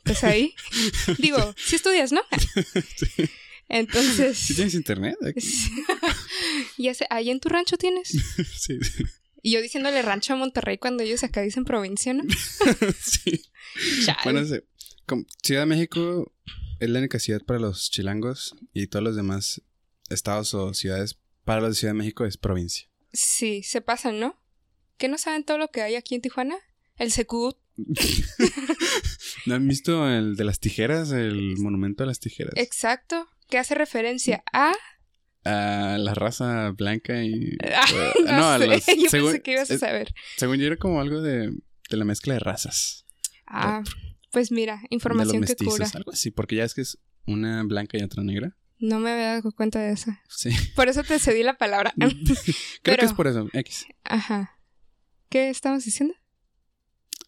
Pues ahí. Digo, si estudias, ¿no? Sí. Entonces. ¿Sí tienes internet? Aquí? ya sé, ahí en tu rancho tienes. sí. Y yo diciéndole rancho a Monterrey cuando ellos acá dicen provincia, ¿no? sí. Chale. Bueno, sí. Ciudad de México es la única ciudad para los chilangos y todos los demás estados o ciudades para los de Ciudad de México es provincia. Sí, se pasan, ¿no? ¿Qué no saben todo lo que hay aquí en Tijuana? El Secut. ¿No han visto el de las tijeras? El monumento a las tijeras. Exacto. Que hace referencia a. A la raza blanca y. Ah, uh, no, a sé. los- yo según- pensé que ibas a saber. Según yo era como algo de, de la mezcla de razas. Ah, pues mira, de los información que mestizos, cura. algo así. Porque ya es que es una blanca y otra negra. No me había dado cuenta de eso. Sí. Por eso te cedí la palabra. Creo Pero- que es por eso. X. Ajá. ¿Qué estamos diciendo?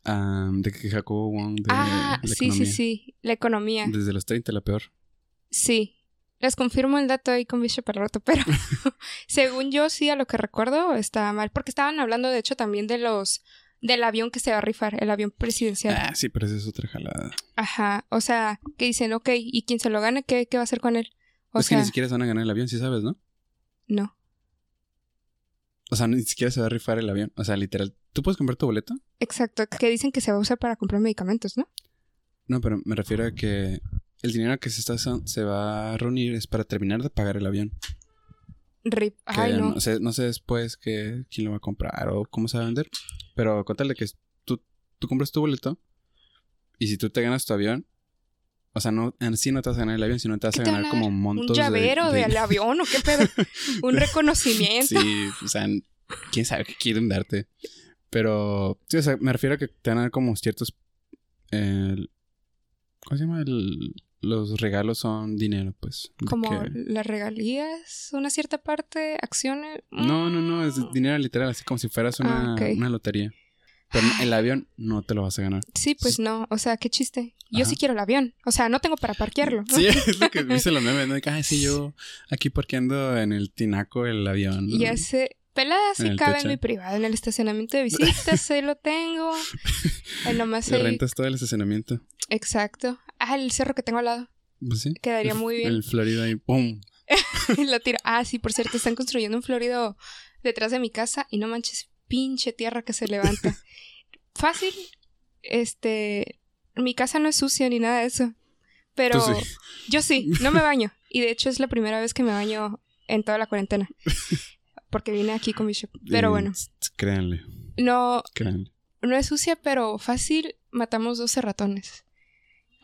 Ah, de que Jacobo Wong de ah, la sí, sí, sí. La economía. Desde los 30 la peor. Sí. Les confirmo el dato ahí con bicho para rato, pero según yo sí, a lo que recuerdo, está mal. Porque estaban hablando, de hecho, también de los... del avión que se va a rifar, el avión presidencial. Ah, sí, pero esa es otra jalada. Ajá. O sea, que dicen, ok, ¿y quien se lo gane, qué, qué va a hacer con él? O es sea, que ni siquiera se van a ganar el avión, sí sabes, ¿no? no. O sea, ni siquiera se va a rifar el avión. O sea, literal. ¿Tú puedes comprar tu boleto? Exacto. Que dicen que se va a usar para comprar medicamentos, ¿no? No, pero me refiero a que el dinero que se, está, se va a reunir es para terminar de pagar el avión. Rip. Ay, no. no sé, no sé después que, quién lo va a comprar o cómo se va a vender. Pero con tal de que tú, tú compras tu boleto y si tú te ganas tu avión, o sea, no, en sí no te vas a ganar el avión, sino te vas ¿Qué a ganar como montos ¿Un llavero de, del avión o qué pedo? Un reconocimiento. Sí, o sea, quién sabe qué quieren darte. Pero, sí, o sea, me refiero a que te van a dar como ciertos. eh, ¿Cómo se llama? El- los regalos son dinero, pues. Como que- las regalías, una cierta parte, acciones. No, no, no, es Mm. dinero literal, así como si fueras una, Ah, una lotería. Pero el avión no te lo vas a ganar. Sí, pues no. O sea, qué chiste. Yo Ajá. sí quiero el avión. O sea, no tengo para parquearlo. Sí, es lo que dice los memes, ¿no? Ay, sí, yo aquí parqueando en el tinaco el avión. ¿no? Ya sé. Pelada sí cabe techo. en mi privado, en el estacionamiento de visitas, ahí lo tengo. Ahí nomás Le ahí- rentas todo el estacionamiento. Exacto. Ah, el cerro que tengo al lado. Pues sí. Quedaría El- muy bien. El Florida y ¡pum! lo tiro. Ah, sí, por cierto, están construyendo un florido detrás de mi casa y no manches, pinche tierra que se levanta. Fácil. Este. Mi casa no es sucia ni nada de eso. Pero sí. yo sí, no me baño. Y de hecho es la primera vez que me baño en toda la cuarentena. Porque vine aquí con Bishop. Pero Y, bueno, Créanle, no, créanle. no es sucia, pero fácil matamos 12 ratones.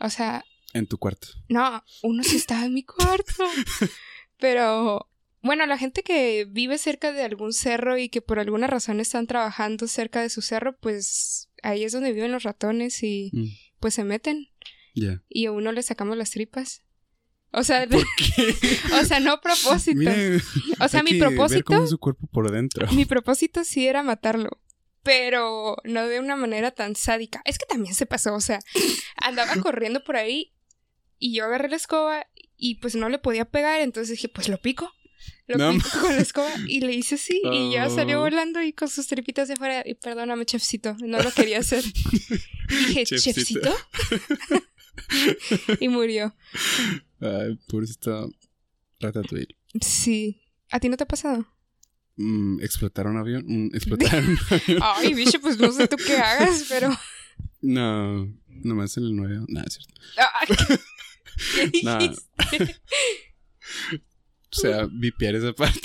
O sea, En tu cuarto. no, uno sí estaba en mi cuarto. Pero, bueno, la gente que vive cerca de algún cerro y que por alguna razón están trabajando cerca de su cerro, pues ahí es donde viven los ratones y Mm, pues se meten Ya. y a uno le sacamos las tripas. O sea, ¿Por qué? o sea, no propósito. Miren, o sea, hay mi que ver propósito, cómo es su cuerpo por dentro. mi propósito sí era matarlo. Pero no de una manera tan sádica. Es que también se pasó, o sea, andaba corriendo por ahí y yo agarré la escoba y pues no le podía pegar, entonces dije, pues lo pico. Lo No. pico con la escoba y le hice así y ya salió Oh. volando y con sus tripitas de fuera. Y perdóname, chefcito, no lo quería hacer. dije, Chefcito. y murió. Ay, pobrecito Ratatouille. Sí. ¿A ti no te ha pasado? Mm, explotar un avión. Mm, explotar un avión. Ay, bicho, pues no sé tú qué hagas, pero. No, nomás en el 9. Nada, es cierto. ¿Qué Nah. dijiste? O sea, vipiar esa parte.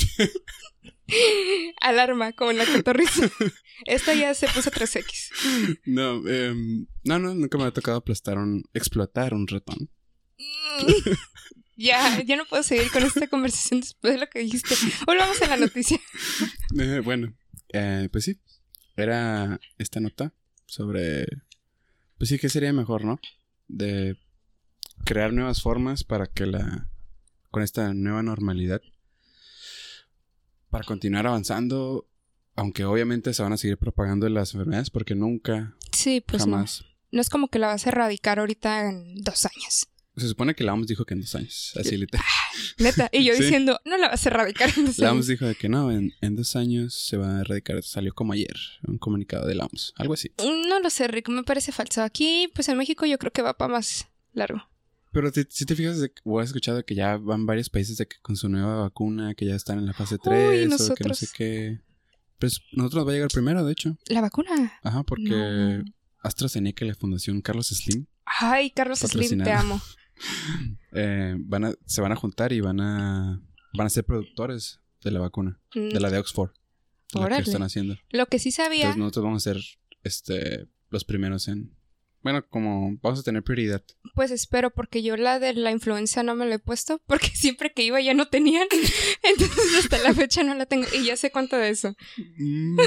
Alarma, como en la cotorriza. Esta ya se puso 3X. No, em, no, no, nunca me ha tocado aplastar un, explotar un ratón. Ya, ya no puedo seguir con esta conversación después de lo que dijiste. Volvamos a la noticia. Eh, bueno, eh, pues sí, era esta nota sobre, pues sí, ¿qué sería mejor, no? De crear nuevas formas para que la, con esta nueva normalidad, para continuar avanzando, aunque obviamente se van a seguir propagando las enfermedades porque nunca, Sí, pues jamás. no. No es como que la vas a erradicar ahorita en dos años. Se supone que la OMS dijo que en dos años, así literal. Neta. Y yo Sí. diciendo, no la vas a erradicar en dos La años. OMS dijo de que no, en, en dos años se va a erradicar. Salió como ayer, un comunicado de la OMS, algo así. No lo sé, Rick, me parece falso. Aquí, pues en México yo creo que va para más largo. Pero si, si te fijas, de, o has escuchado que ya van varios países de que con su nueva vacuna, que ya están en la fase 3 o que no sé qué. Pues nosotros nos va a llegar primero, de hecho. ¿La vacuna? Ajá, porque No. AstraZeneca y la Fundación Carlos Slim Ay, Carlos Slim, te amo. eh, van a, se van a juntar y van a van a ser productores de la vacuna, Mm, de la de Oxford. lo que están haciendo. Lo que sí sabía, Entonces nosotros vamos a ser este, los primeros en... Bueno, como vamos a tener prioridad. pues espero, porque yo la de la influenza no me la he puesto, porque siempre que iba ya no tenían. Entonces hasta la fecha no la tengo. Y ya sé cuánto de eso. Mm,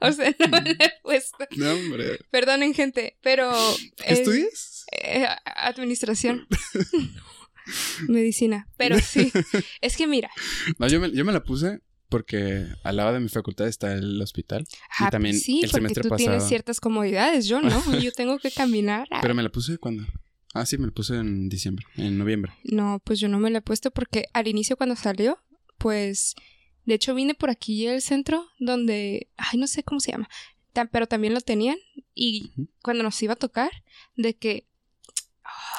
O sea, no me la he puesto. no, hombre. Perdonen, gente, pero. ¿Qué es- estudias? Eh, administración. Medicina. Pero sí. Es que mira. No, yo me, yo me la puse porque al lado de mi facultad está el hospital. ah, también sí, el porque semestre tú tienes pasado- ciertas comodidades. Yo no. Yo tengo que caminar. Ah, Pero me la puse cuando... Ah, sí, me la puse en diciembre, en noviembre. No, pues yo no me la he puesto porque al inicio cuando salió, pues. De hecho, vine por aquí el centro donde. Ay, no sé cómo se llama. Pero también lo tenían. Y cuando nos iba a tocar, de que.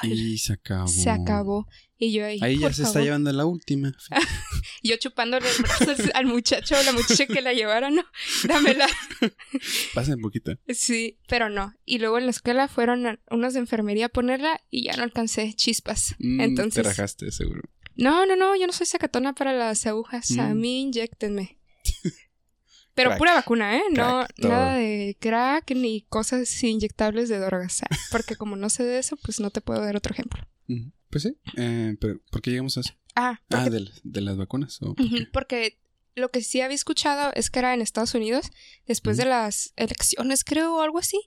Ay, Y se acabó. se acabó. Y yo ahí. Ahí ya se está llevando la última. Yo chupándole el brazo al- muchacho o la muchacha que la llevara, no, dámela. Pasa un poquito. Sí, pero no. Y luego en la escuela fueron a- unos de enfermería a ponerla y ya no alcancé chispas. Mm, Entonces, Te rajaste, seguro. no, no, no, yo no soy sacatona para las agujas. A Mm. mí inyectenme. Pero Crack. pura vacuna, ¿eh? No, todo. nada de crack ni cosas inyectables de drogas. Porque como no sé de eso, pues no te puedo dar otro ejemplo. Ujú. Pues sí. Eh, pero ¿por qué llegamos a eso? Ah, Ah, de, de las vacunas. Porque lo que sí había escuchado es que era en Estados Unidos, después de las elecciones, creo, o algo así,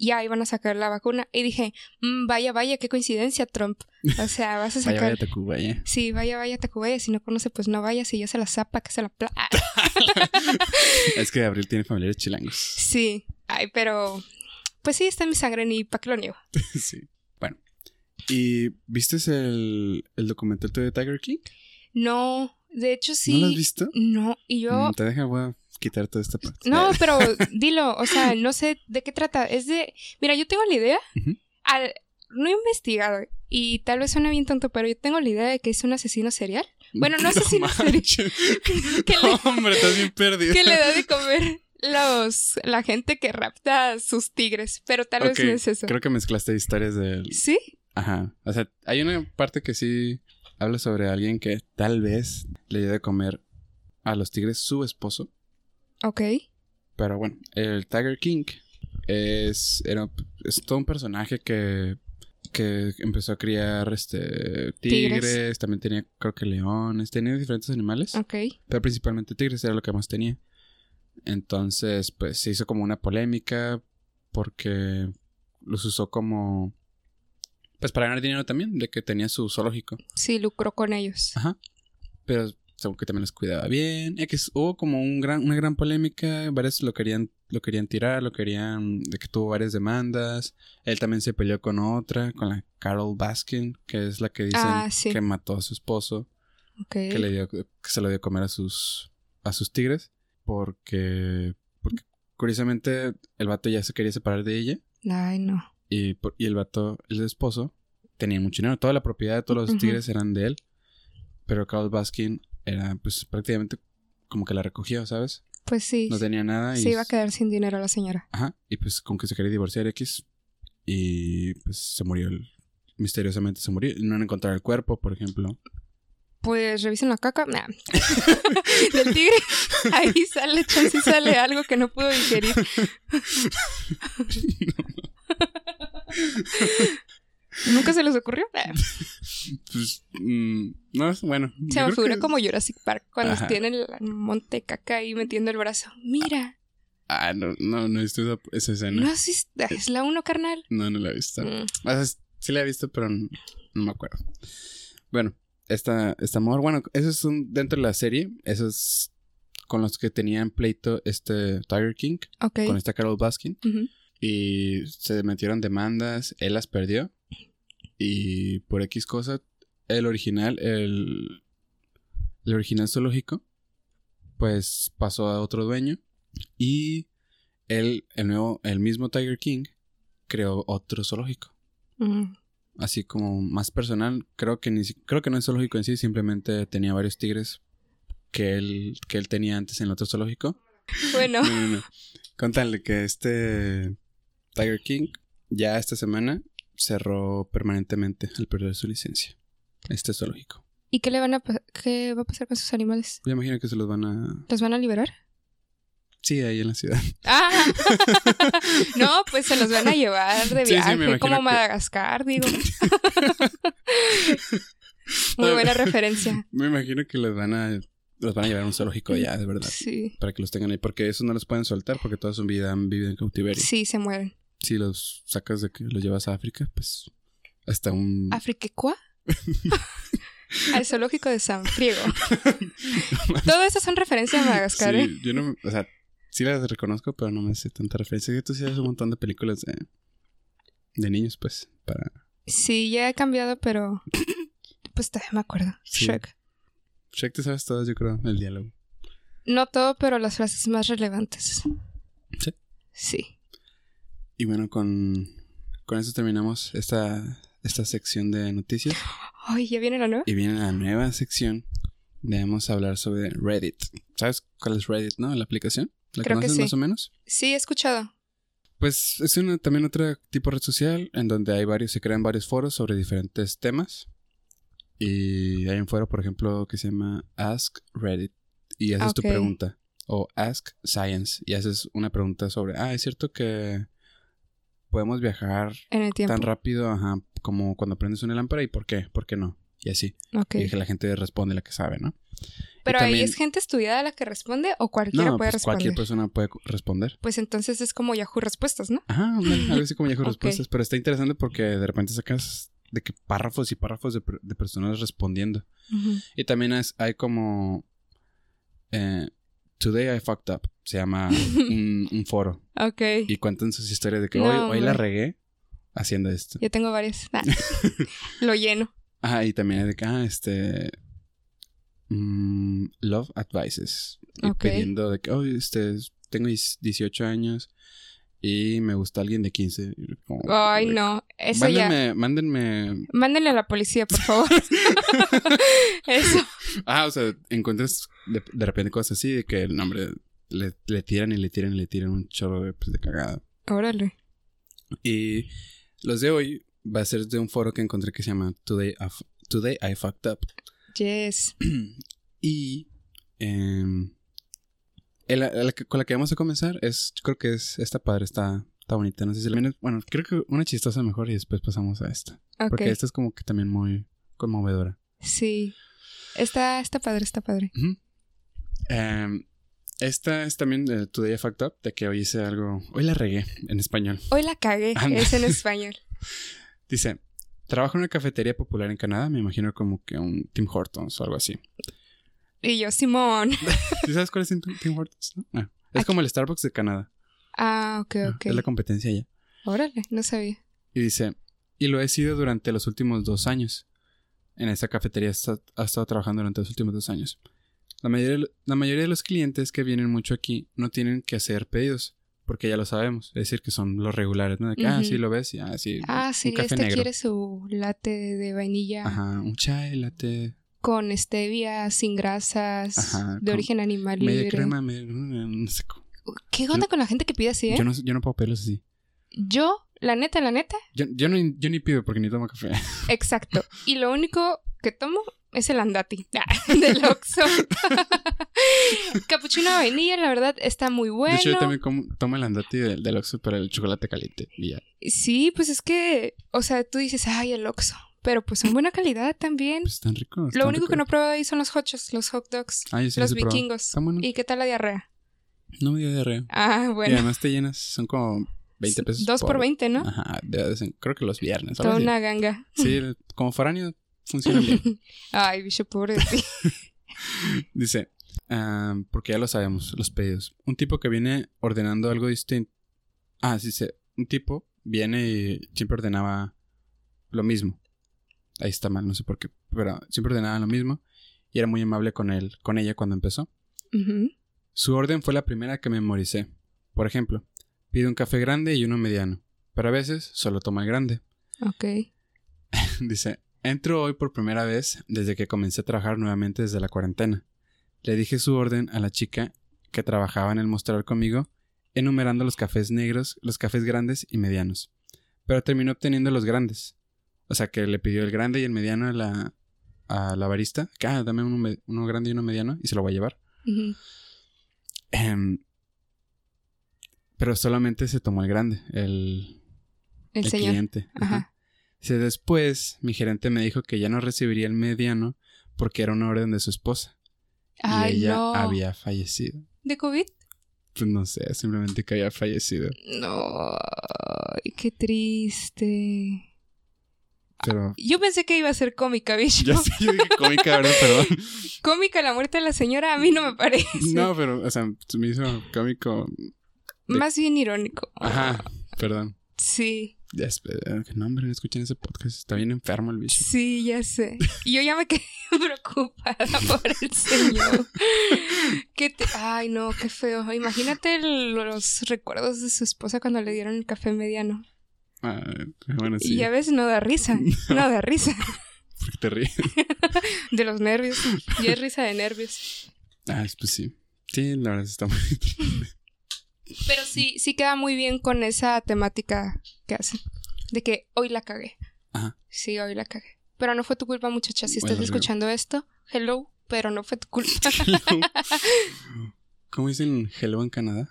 ya iban a sacar la vacuna. Y dije, "Mm, vaya, vaya, qué coincidencia, Trump. O sea, vas a Vaya, sacar. vaya, Tacubaya. Sí, vaya, vaya, Tacubaya. Si no conoce, pues no vayas y ya se la zapa, que se la pla. Es que Abril tiene familiares chilangos. Sí. Ay, pero. Pues sí, está en mi sangre, ni pa' que lo niego. sí. Bueno. ¿Y viste el, el documental de Tiger King? No, de hecho sí. ¿No lo has visto? No, y yo. Mm, te deja, a quitar toda esta parte. No, pero dilo, o sea, no sé de qué trata. Es de. Mira, yo tengo la idea. Al, no he investigado y tal vez suene bien tonto, pero yo tengo la idea de que es un asesino serial. Bueno, no asesino serial. Que le, Hombre, estás bien perdido. que le da de comer los la gente que rapta a sus tigres, pero tal vez no es eso. Creo que mezclaste historias del... ¿Sí? Ajá. O sea, hay una parte que sí habla sobre alguien que tal vez le dio de comer a los tigres su esposo. Ok. Pero bueno, el Tiger King es, era, es todo un personaje que, que empezó a criar este, tigres, Tigres. también tenía creo que leones, tenía diferentes animales, Ok. pero principalmente tigres era lo que más tenía. Entonces, pues se hizo como una polémica porque los usó como... Pues para ganar dinero también, de que tenía su zoológico. Sí, lucró con ellos. Ajá. Pero según que también los cuidaba bien. X, hubo como un gran, una gran polémica. Varios lo querían, lo querían tirar, lo querían. de que tuvo varias demandas. Él también se peleó con otra, con la Carol Baskin, que es la que dicen Ah, sí. que mató a su esposo. Que le dio, que se lo dio a comer a sus. a sus tigres. Porque. Porque curiosamente el vato ya se quería separar de ella. Ay, no. Y, el vato, el esposo, tenía mucho dinero. Toda la propiedad de todos los tigres eran de él. Pero Carl Baskin era, pues, prácticamente como que la recogió, ¿sabes? Pues sí. No tenía nada y... se iba a quedar sin dinero la señora. Ajá. Y pues como que se quería divorciar X. Y pues se murió. el- Misteriosamente se murió. No han encontrado el cuerpo, por ejemplo. Pues revisen la caca. Nah. Del tigre. Ahí sale, chance sale algo que no pudo digerir. ¿Nunca se les ocurrió? Pues, mm, no, es bueno. Se me figura que- como Jurassic Park cuando Ajá. tienen el monte de caca ahí metiendo el brazo. Mira, Ah, no, no, no he visto esa, esa escena. no No. es, es la uno, carnal. no, la he visto. Mm, O sea, sí la he visto, pero no, no me acuerdo. Bueno, esta, esta amor, bueno, eso es un, dentro de la serie, eso es con los que tenían pleito este Tiger King, ok. con esta Carol Baskin, y se metieron demandas, él las perdió, y por X cosa, el original, el, el original zoológico, pues pasó a otro dueño, y él, el nuevo, el mismo Tiger King, creó otro zoológico Mm, así como más personal. Creo que ni creo que no es zoológico en sí, simplemente tenía varios tigres que él que él tenía antes en el otro zoológico. Bueno, No, no, no. Contarle que este Tiger King ya esta semana cerró permanentemente al perder su licencia. Este zoológico. ¿y qué le van a qué va a pasar con sus animales? Yo imagino que se los van a ¿Los van a liberar? Sí, ahí en la ciudad. Ah, no, pues se los van a llevar de Sí, sí, me viaje, como que- Madagascar, digo. Muy buena referencia. Me imagino que los van a, los van a llevar a un zoológico ya, de verdad. Sí, Para que los tengan ahí. Porque esos no los pueden soltar porque toda su vida han vivido en cautiverio. sí, se mueren. Si los sacas de que los llevas a África, pues hasta un... ¿Afriquecua? Al zoológico de San Friego. Todo eso son referencias a Madagascar, ¿eh? Sí, yo no... O sea, sí las reconozco, pero no me sé tanta referencia. Que tú sí haces un montón de películas de, de niños, pues, para... Sí, ya he cambiado, pero pues todavía me acuerdo. Sí. Shrek. Shrek te sabes todas, yo creo, el diálogo. No todo, pero las frases más relevantes. Sí. Sí. Y bueno, con, con eso terminamos esta, esta sección de noticias. Ay, ¿ya viene la nueva? Y viene la nueva sección. Debemos hablar sobre Reddit. ¿Sabes cuál es Reddit, no? La aplicación. ¿La Creo que conoces sí. más o menos? Sí, he escuchado. Pues es una, también otro tipo de red social en donde hay varios, se crean varios foros sobre diferentes temas. Y hay un foro, por ejemplo, que se llama Ask Reddit. Y haces tu pregunta. O Ask Science. Y haces una pregunta sobre, ah, es cierto que podemos viajar En el tiempo. tan rápido, ajá, como cuando prendes una lámpara y por qué, por qué no. Y así. Ok. Y que la gente responde la que sabe, ¿no? Pero ahí es gente estudiada la que responde o cualquiera no, puede pues responder. cualquier persona puede responder. Pues entonces es como Yahoo Respuestas, ¿no? Ajá, ándale, algo así como Yahoo Ok. Respuestas. Pero está interesante porque de repente sacas de que párrafos y párrafos de, per- de personas respondiendo. Y también es- hay como... eh, Today I fucked up. Se llama un, un foro. Ok. Y cuentan sus historias de que No, hoy, hoy la regué haciendo esto. Yo tengo varias. Ah, Lo lleno. Ah, y también es de que, ah, este... mm, love advices. Y pidiendo de que, oh, este, tengo 18 años y me gusta alguien de 15. Y como, Ay, no. Eso ya. Mándenme, mándenme... Mándenle a la policía, por favor. Eso. Ah, o sea, encuentras de, de repente cosas así de que el nombre le, le tiran y le tiran y le tiran un chorro de, pues, de cagada. Órale. Y los de hoy va a ser de un foro que encontré que se llama Today I, Today I Fucked Up. Yes. y em, el- con la que vamos a comenzar es, yo creo que es esta padre, está, está bonita. No sé si la Bueno, creo que una chistosa mejor y después pasamos a esta. Porque esta es como que también muy conmovedora. Sí. Está, está padre, está padre. Em, esta es también de Today I Fucked Up, de que hoy hice algo. Hoy la regué en español. Hoy la cagué. Anda. Es en español. Dice: Trabajo en una cafetería popular en Canadá, me imagino como que un Tim Hortons o algo así. Y yo, Simón. ¿Sí sabes cuál es Tim, Hortons? no? Ah, es Aquí. como el Starbucks de Canadá. Ah, ok, Ah, ok. Es la competencia ya. Órale, no sabía. Y dice: Y lo he sido durante los últimos dos años. En esta cafetería ha estado trabajando durante los últimos dos años. La mayoría, la mayoría de los clientes que vienen mucho aquí no tienen que hacer pedidos, porque ya lo sabemos. Es decir, que son los regulares, ¿no? De que, ah, sí, lo ves, y ah, sí. Ah, un sí, café este negro. quiere su latte de vainilla Ajá, un chai, latte, con stevia, sin grasas, Ajá, de origen animal media libre. crema, media- no sé. ¿Qué onda con la gente que pide así, eh? Yo no, yo no puedo pedirlos así. Yo, la neta, la neta, Yo, yo, no, yo ni pido porque ni tomo café. exacto. Y lo único que tomo es el andati ah, del Oxxo. Capuchino vainilla, la verdad, está muy bueno. De hecho, yo también como- tomo el andati del, del Oxxo, pero el chocolate caliente. Y ya. Sí, pues es que, o sea, tú dices, ay, el Oxxo. Pero pues son buena calidad también. Pues están ricos. Lo están único que no pruebo ahí son los hochos, los hot dogs, Ah, yo sí los probado. vikingos. ¿Y qué tal la diarrea? No me dio diarrea. Ah, Y bueno. además te llenas, son como 20 pesos. Dos por 20, ¿no? Ajá, en- creo que los viernes. Toda así. una ganga. Sí, como foráneo funciona bien. Ay, bicho, pobre de ti. Dice, ah, porque ya lo sabemos, los pedidos. Un tipo que viene ordenando algo distinto. Ah, sí, dice, un tipo viene y siempre ordenaba lo mismo. Ahí está mal, no sé por qué, pero siempre ordenaba lo mismo y era muy amable con él, con ella cuando empezó. Su orden fue la primera que memoricé. Por ejemplo, pide un café grande y uno mediano, pero a veces solo toma el grande. Ok. Dice, entro hoy por primera vez desde que comencé a trabajar nuevamente desde la cuarentena. Le dije su orden a la chica que trabajaba en el mostrador conmigo, enumerando los cafés negros, los cafés grandes y medianos. Pero terminó obteniendo los grandes. O sea que le pidió el grande y el mediano a la, a la barista. Que, ah, dame uno, grande y uno mediano y se lo voy a llevar. Em, Pero solamente se tomó el grande, el, El, el señor. cliente. Ajá. Ajá. Dice, después mi gerente me dijo que ya no recibiría el mediano porque era una orden de su esposa. Ay, y ella no. había fallecido. ¿De COVID? Pues no sé, simplemente que había fallecido. No. Qué triste. Pero... Yo pensé que iba a ser cómica, bicho. Ya sé, yo dije cómica, ¿verdad? Perdón. Cómica la muerte de la señora a mí no me parece. No, pero, o sea, se me hizo cómico. de- Más bien irónico. Ajá, perdón. Sí, Ya, espe- no, hombre, no escuchen ese podcast. Está bien enfermo el bicho. sí, ya sé. Y yo ya me quedé preocupada por el señor. ¿Qué te... Ay, no, qué feo. Imagínate los recuerdos de su esposa cuando le dieron el café mediano. Ah, bueno, sí. Y ya ves, no da risa. No da risa. ¿Por qué te ríes? De los nervios. Ya es risa de nervios. Ah, pues sí. Sí, la verdad está muy... Pero sí, sí queda muy bien con esa temática que hacen. De que hoy la cagué. Ajá. Sí, hoy la cagué. Pero no fue tu culpa, muchacha. Si estás escuchando esto, hello, pero no fue tu culpa. ¿Cómo dicen hello en Canadá?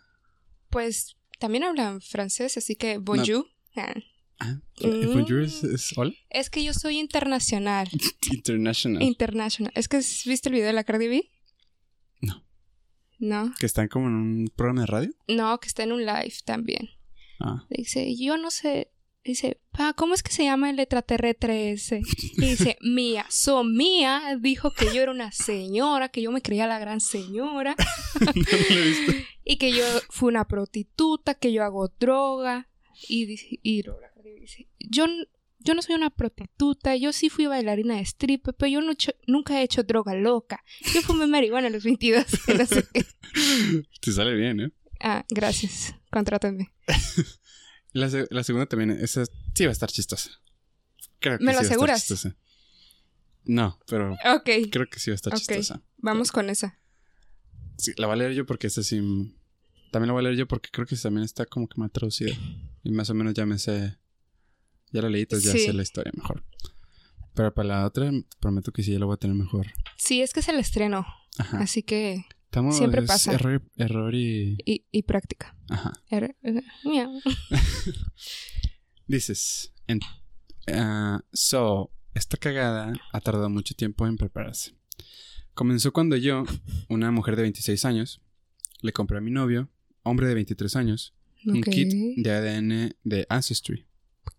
pues también hablan francés, así que bonjour. Ah, Mm. bonjour es, que yo soy internacional. International. International. Es que ¿viste el video de la Cardi B? No. No. que están como en un programa de radio. No, que está en un live también. Ah, Dice, yo no sé. Dice, pa, ¿cómo es que se llama el extraterrestre ese? Y dice, Mía. So, Mía dijo que yo era una señora, que yo me creía la gran señora. no lo he visto. Y que yo fui una prostituta, que yo hago droga. Y dice, y dice, yo, yo no soy una prostituta, yo sí fui bailarina de strip, pero yo no nunca he hecho droga loca. Yo fumé marihuana a los 22. y no sé qué. Te sale bien, ¿eh? Ah, gracias. Contrátenme. La, la segunda también, esa sí va a estar chistosa. Creo que ¿Me sí lo va a estar aseguras? chistosa. No, pero Ok, creo que sí va a estar chistosa. vamos con esa. Sí, la voy a leer yo porque esa sí. También la voy a leer yo porque creo que también está como que más traducida. Y más o menos ya me sé. Ya la leí, entonces ya sé la historia mejor. Pero para la otra, prometo que sí, ya la voy a tener mejor. Sí, es que es el estreno, Ajá. así que... Estamos, siempre es pasa. Error, error y. Y, y práctica. Ajá. Er- er-. Dices. En, ah, so, esta cagada ha tardado mucho tiempo en prepararse. Comenzó cuando yo, una mujer de 26 años, le compré a mi novio, hombre de 23 años, un kit de ADN de Ancestry.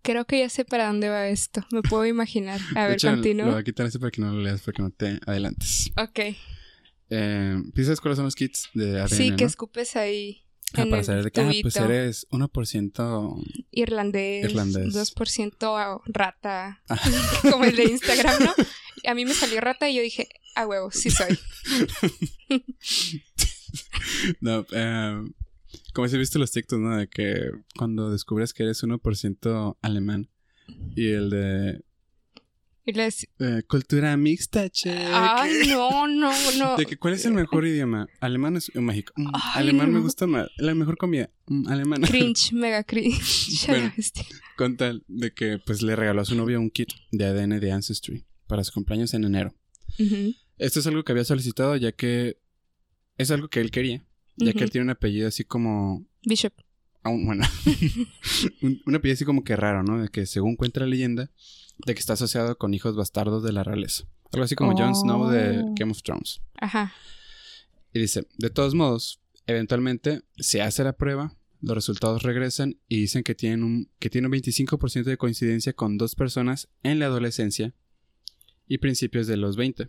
Creo que ya sé para dónde va esto. Me puedo imaginar. A ver, hecho, Lo voy continúa. a quitar ese para que no lo leas, para que no te adelantes. Ok. Eh, ¿sí ¿Sabes cuáles son los kits de ADN? Sí, que no? escupes ahí Ah, para saber de que, ah, pues eres 1% irlandés, Irlandés. 2% rata, Ah. como el de Instagram, ¿no? A mí me salió rata y yo dije, a huevo, sí soy. No, eh, como si viste los TikToks, ¿no? De que cuando descubres que eres 1% alemán y el de Y les, eh, cultura mixta, che. ay, no, no, no. De que cuál es el mejor idioma? Alemán es o México. Mm, Ay, alemán me gusta más. La mejor comida. Mm, alemán. Cringe, mega cringe. Bueno. Con tal de que pues le regaló a su novia un kit de ADN de Ancestry para su cumpleaños en enero. Esto es algo que había solicitado ya que es algo que él quería. Ya que él tiene un apellido así como Bishop. aún- bueno, un, un apellido así como que raro, ¿no? De que según cuenta la leyenda, de que está asociado con hijos bastardos de la realeza. Algo así como Jon Snow de Oh. Game of Thrones. Ajá. Y dice, de todos modos, eventualmente se hace la prueba, los resultados regresan y dicen que tienen un, que tiene un 25% de coincidencia con dos personas en la adolescencia y principios de los 20.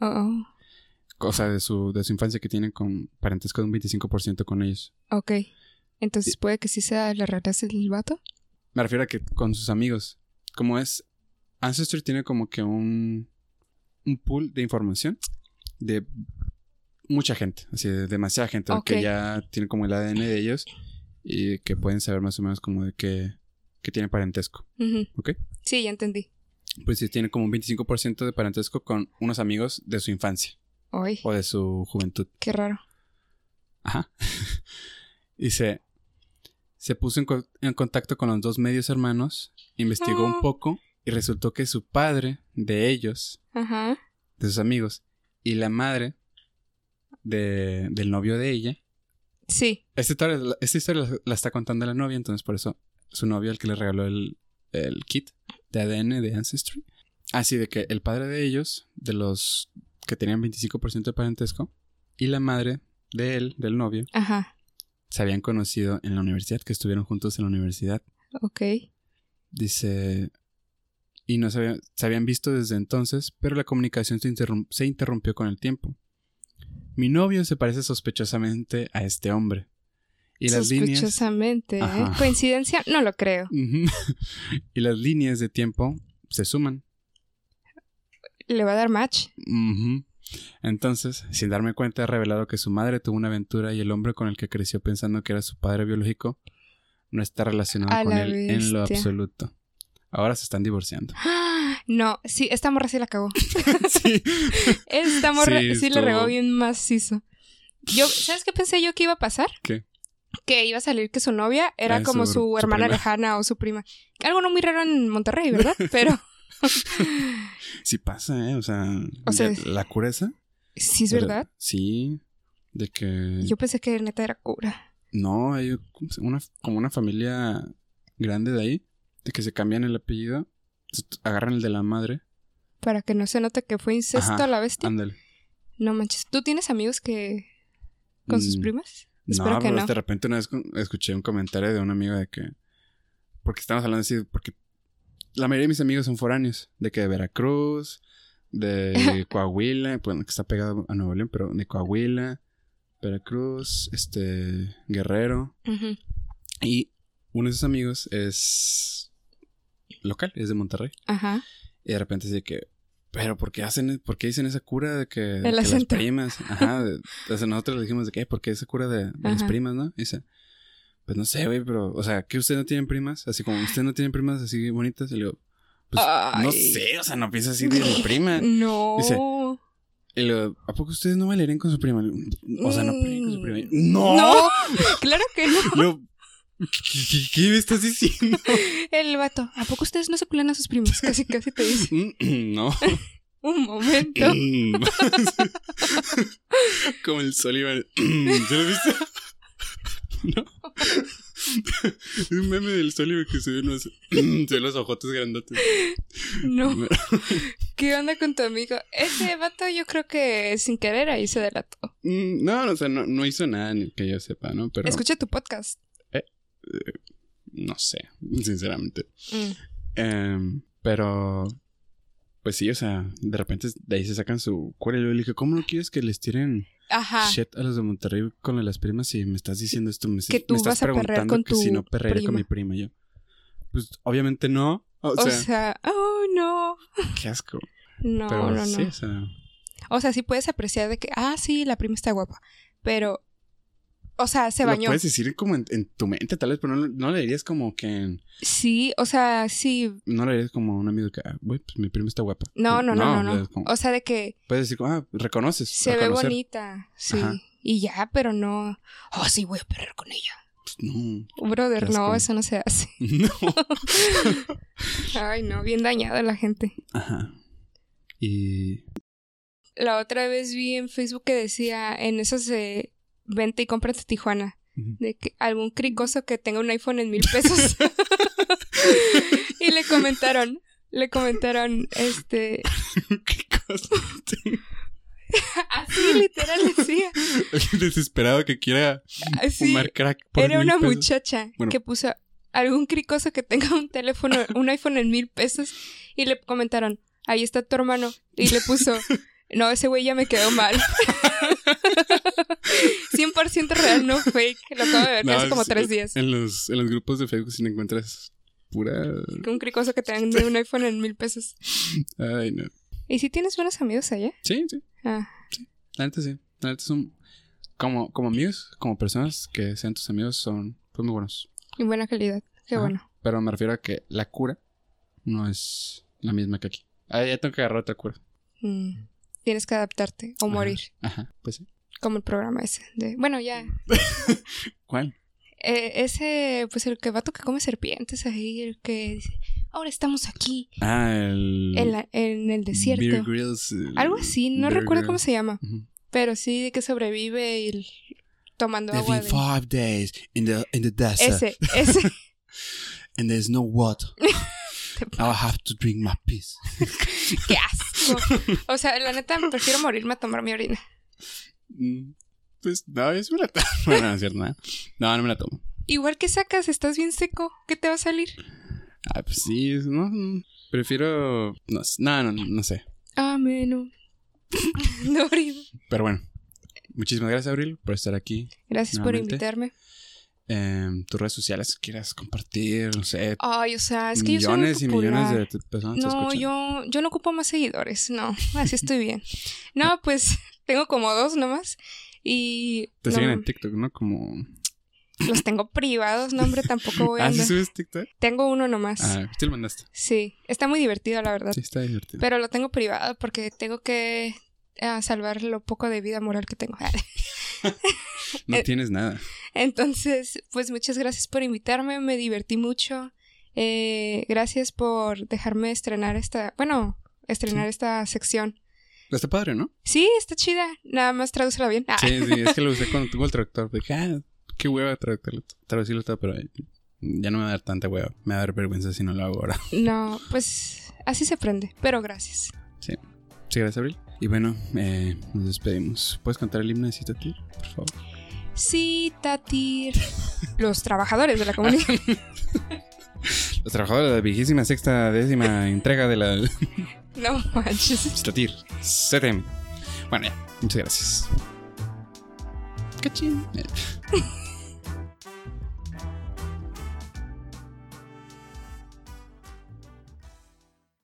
Oh, oh. Cosa de su, de su infancia que tienen con parentesco de un 25% con ellos. Ok. Entonces puede que sí sea la realeza del vato. Me refiero a que con sus amigos. Como es. Ancestry tiene como que un. un pool de información de mucha gente. Así de demasiada gente. Que ya tiene como el ADN de ellos. Y que pueden saber más o menos como de que. que tiene parentesco. ¿Ok? Sí, ya entendí. Pues sí, tiene como un 25% de parentesco con unos amigos de su infancia. O de su juventud. qué raro. Ajá. Dice, se puso en, co- en contacto con los dos medios hermanos, investigó un Ah. poco y resultó que su padre de ellos, Ajá. de sus amigos, y la madre de, del novio de ella, Sí. Esta historia, esta historia la, la está contando la novia, entonces por eso su novio el que le regaló el, el kit de ADN de Ancestry. Así de que el padre de ellos, de los que tenían 25% de parentesco, y la madre de él, del novio, Ajá. se habían conocido en la universidad, que estuvieron juntos en la universidad. Ok. Dice, y no se, había- se habían visto desde entonces, pero la comunicación se, interrum- se interrumpió con el tiempo. Mi novio se parece sospechosamente a este hombre. Y las líneas... Sospechosamente. ¿eh? Ajá. ¿Coincidencia? No lo creo. Y las líneas de tiempo se suman. ¿Le va a dar match? Entonces, sin darme cuenta, he revelado que su madre tuvo una aventura y el hombre con el que creció pensando que era su padre biológico no está relacionado A con él en lo absoluto. Ahora se están divorciando. No, sí, esta morra sí la cagó. sí. Esta morra Sí, sí, le regó bien macizo. Yo, ¿sabes qué pensé yo que iba a pasar? ¿Qué? Que iba a salir que su novia era Ah, como su- hermana lejana o su prima. Algo no muy raro en Monterrey, ¿verdad? Pero Sí pasa, ¿eh? O sea, O sea, ya- la cura esa. sí es verdad. Sí. De que... Yo pensé que neta era cura. No, hay una, como una familia grande de ahí, de que se cambian el apellido, agarran el de la madre. Para que no se note que fue incesto Ajá, a la bestia. Ándale. No manches. ¿Tú tienes amigos que. con sus Mm, primas? No, Espero que pero no. de repente una vez escuché un comentario de un amigo de que... Porque estamos hablando así, porque la mayoría de mis amigos son foráneos, de que de Veracruz, de Coahuila, bueno, que está pegado a Nuevo León, pero de Coahuila, Veracruz, este, Guerrero. Ujú. Y uno de esos amigos es local, es de Monterrey. Ajá. Y de repente dice que, pero ¿por qué hacen, por qué dicen esa cura de que, de las primas? Ajá, de- sea, nosotros le dijimos de que, ¿por qué esa cura de, de las primas, no? Y dice, pues no sé, güey, pero, o sea, que ustedes no tienen primas, así como ustedes no tienen primas así bonitas, y le digo, pues no sé, o sea, no piensa así de mi prima. No. Dice, Y le digo, ¿a poco ustedes no bailarían con su prima? Digo, O sea, no peleen con su prima. Mm. ¡No! No, claro que no. ¿qué, qué- estás diciendo? El vato, ¿a poco ustedes no se culan a sus primos? Casi, casi te dice. no. Un momento. Como el Sullivan. ¿Ya lo viste? No. Es un meme del Sullivan que se ve unos, se ve los ojotes grandotes. No. ¿Qué onda con tu amigo? Ese vato yo creo que sin querer ahí se delató. Mm, No, o sea, no, no hizo nada ni que yo sepa, ¿no? Pero Escucha tu podcast. no sé, sinceramente. Mm. Em, pero, pues sí, o sea, de repente de ahí se sacan su cura y le dije, ¿cómo no quieres que les tiren Ajá. shit a los de Monterrey con las primas y me estás diciendo esto? Me, Que tú me estás vas a perrear preguntando con que si no perrearía con mi prima. Y Yo, pues obviamente no. O, O sea, sea, oh no. qué asco. No, Pero no, sí, no. o sea, O sea, sí puedes apreciar de que, ah, sí, la prima está guapa. Pero, o sea, se lo bañó. puedes decir como en, en tu mente tal vez, pero no, no le dirías como que... Sí, o sea, sí. No le dirías como a un amigo que, ah, güey, pues mi prima está guapa. No, no, no, no, no. como- O sea, de que puedes decir, como, ah, reconoces. se ve bonita. Sí. Ajá. Y ya, pero no. Oh, sí, voy a perder con ella. Pues, no. Brother, no, eso no se hace. No. Ay, no, bien dañada la gente. Ajá. Y... La otra vez vi en Facebook que decía en esos de vente y cómprate Tijuana. De que algún cricoso que tenga un iPhone en mil pesos. y le comentaron, le comentaron, este, así literal decía. Desesperado que quiera Así, fumar crack por era mil una pesos. muchacha Bueno. que puso algún cricoso que tenga un teléfono, un iPhone en mil pesos. Y le comentaron, ahí está tu hermano. Y le puso, no, ese güey ya me quedó mal. 100% real, no fake. Lo acabo de ver No, hace como es- tres días. En los, en los grupos de Facebook si no encuentras pura... Un cricoso que tenga un iPhone en mil pesos. Ay, no. ¿Y si tienes buenos amigos allá? Sí, sí. Ah, La neta sí. La neta son... Como, como amigos, como personas que sean tus amigos son pues, muy buenos. y buena calidad. Qué Ajá. bueno. Pero me refiero a que la cura no es la misma que aquí. Ah, ya tengo que agarrar otra cura. Mm. Tienes que adaptarte o Ajá. morir. Ajá, pues sí. Como el programa ese. De... Bueno, ya. ¿Cuál? Eh, ese, pues el que vato que come serpientes ahí, el que dice, ahora estamos aquí, Ah, el... en, la- en el desierto. Bear Grylls, el- Algo así, no Bear recuerdo cómo Grylls. se llama. Ujú. Pero sí de que sobrevive y el- tomando They've agua de... five days in the, in the desert. Ese, ese. And there's no water. Now I have to drink my piss. ¡Qué asco! O sea, la neta, prefiero morirme a tomar mi orina. Mm, Pues no, es me la tomo. Bueno, no es cierto, no. No, no me la tomo. Igual que sacas, estás bien seco. ¿Qué te va a salir? Ah, pues sí, no. Prefiero. No, sé, no, no, no sé. Ameno. Dorido. Pero bueno. Muchísimas gracias, Abril, por estar aquí. Gracias por invitarme. Em, tus redes sociales, quieras compartir, no sé. Ay, o sea, es que yo soy muy millones y millones de personas te No, yo, yo no ocupo más seguidores. No, así estoy bien. No, pues tengo como dos nomás. Y Te no, siguen en TikTok, ¿no? Como. los tengo privados. No, hombre, tampoco voy a Ah, ¿sí andar. subes TikTok? Tengo uno nomás. Ah, sí lo mandaste. Sí, está muy divertido, la verdad. Sí, está divertido. Pero lo tengo privado porque tengo que ah, salvar lo poco de vida moral que tengo. no eh, tienes nada. Entonces, pues muchas gracias por invitarme, me divertí mucho. Eh, gracias por dejarme estrenar esta, bueno, estrenar esta sección. Está padre, ¿no? Sí, está chida, nada más tradúcela bien. Ah, Sí, sí, es que lo usé cuando tuvo el traductor. Dije, ah, qué hueva traducirlo, traducirlo todo, pero ya no me va a dar tanta hueva. Me va a dar vergüenza si no lo hago ahora. No, pues así se aprende, pero gracias. Sí. Sí, gracias, Abril. Y bueno, eh, nos despedimos. ¿Puedes cantar el himno de Citatir, por favor? Sí, Tatir. Los trabajadores de la comunidad. Los trabajadores de la vigésima sexta décima entrega de la No manches. Citatir. CTM. Bueno, ya. Muchas gracias. Cachín.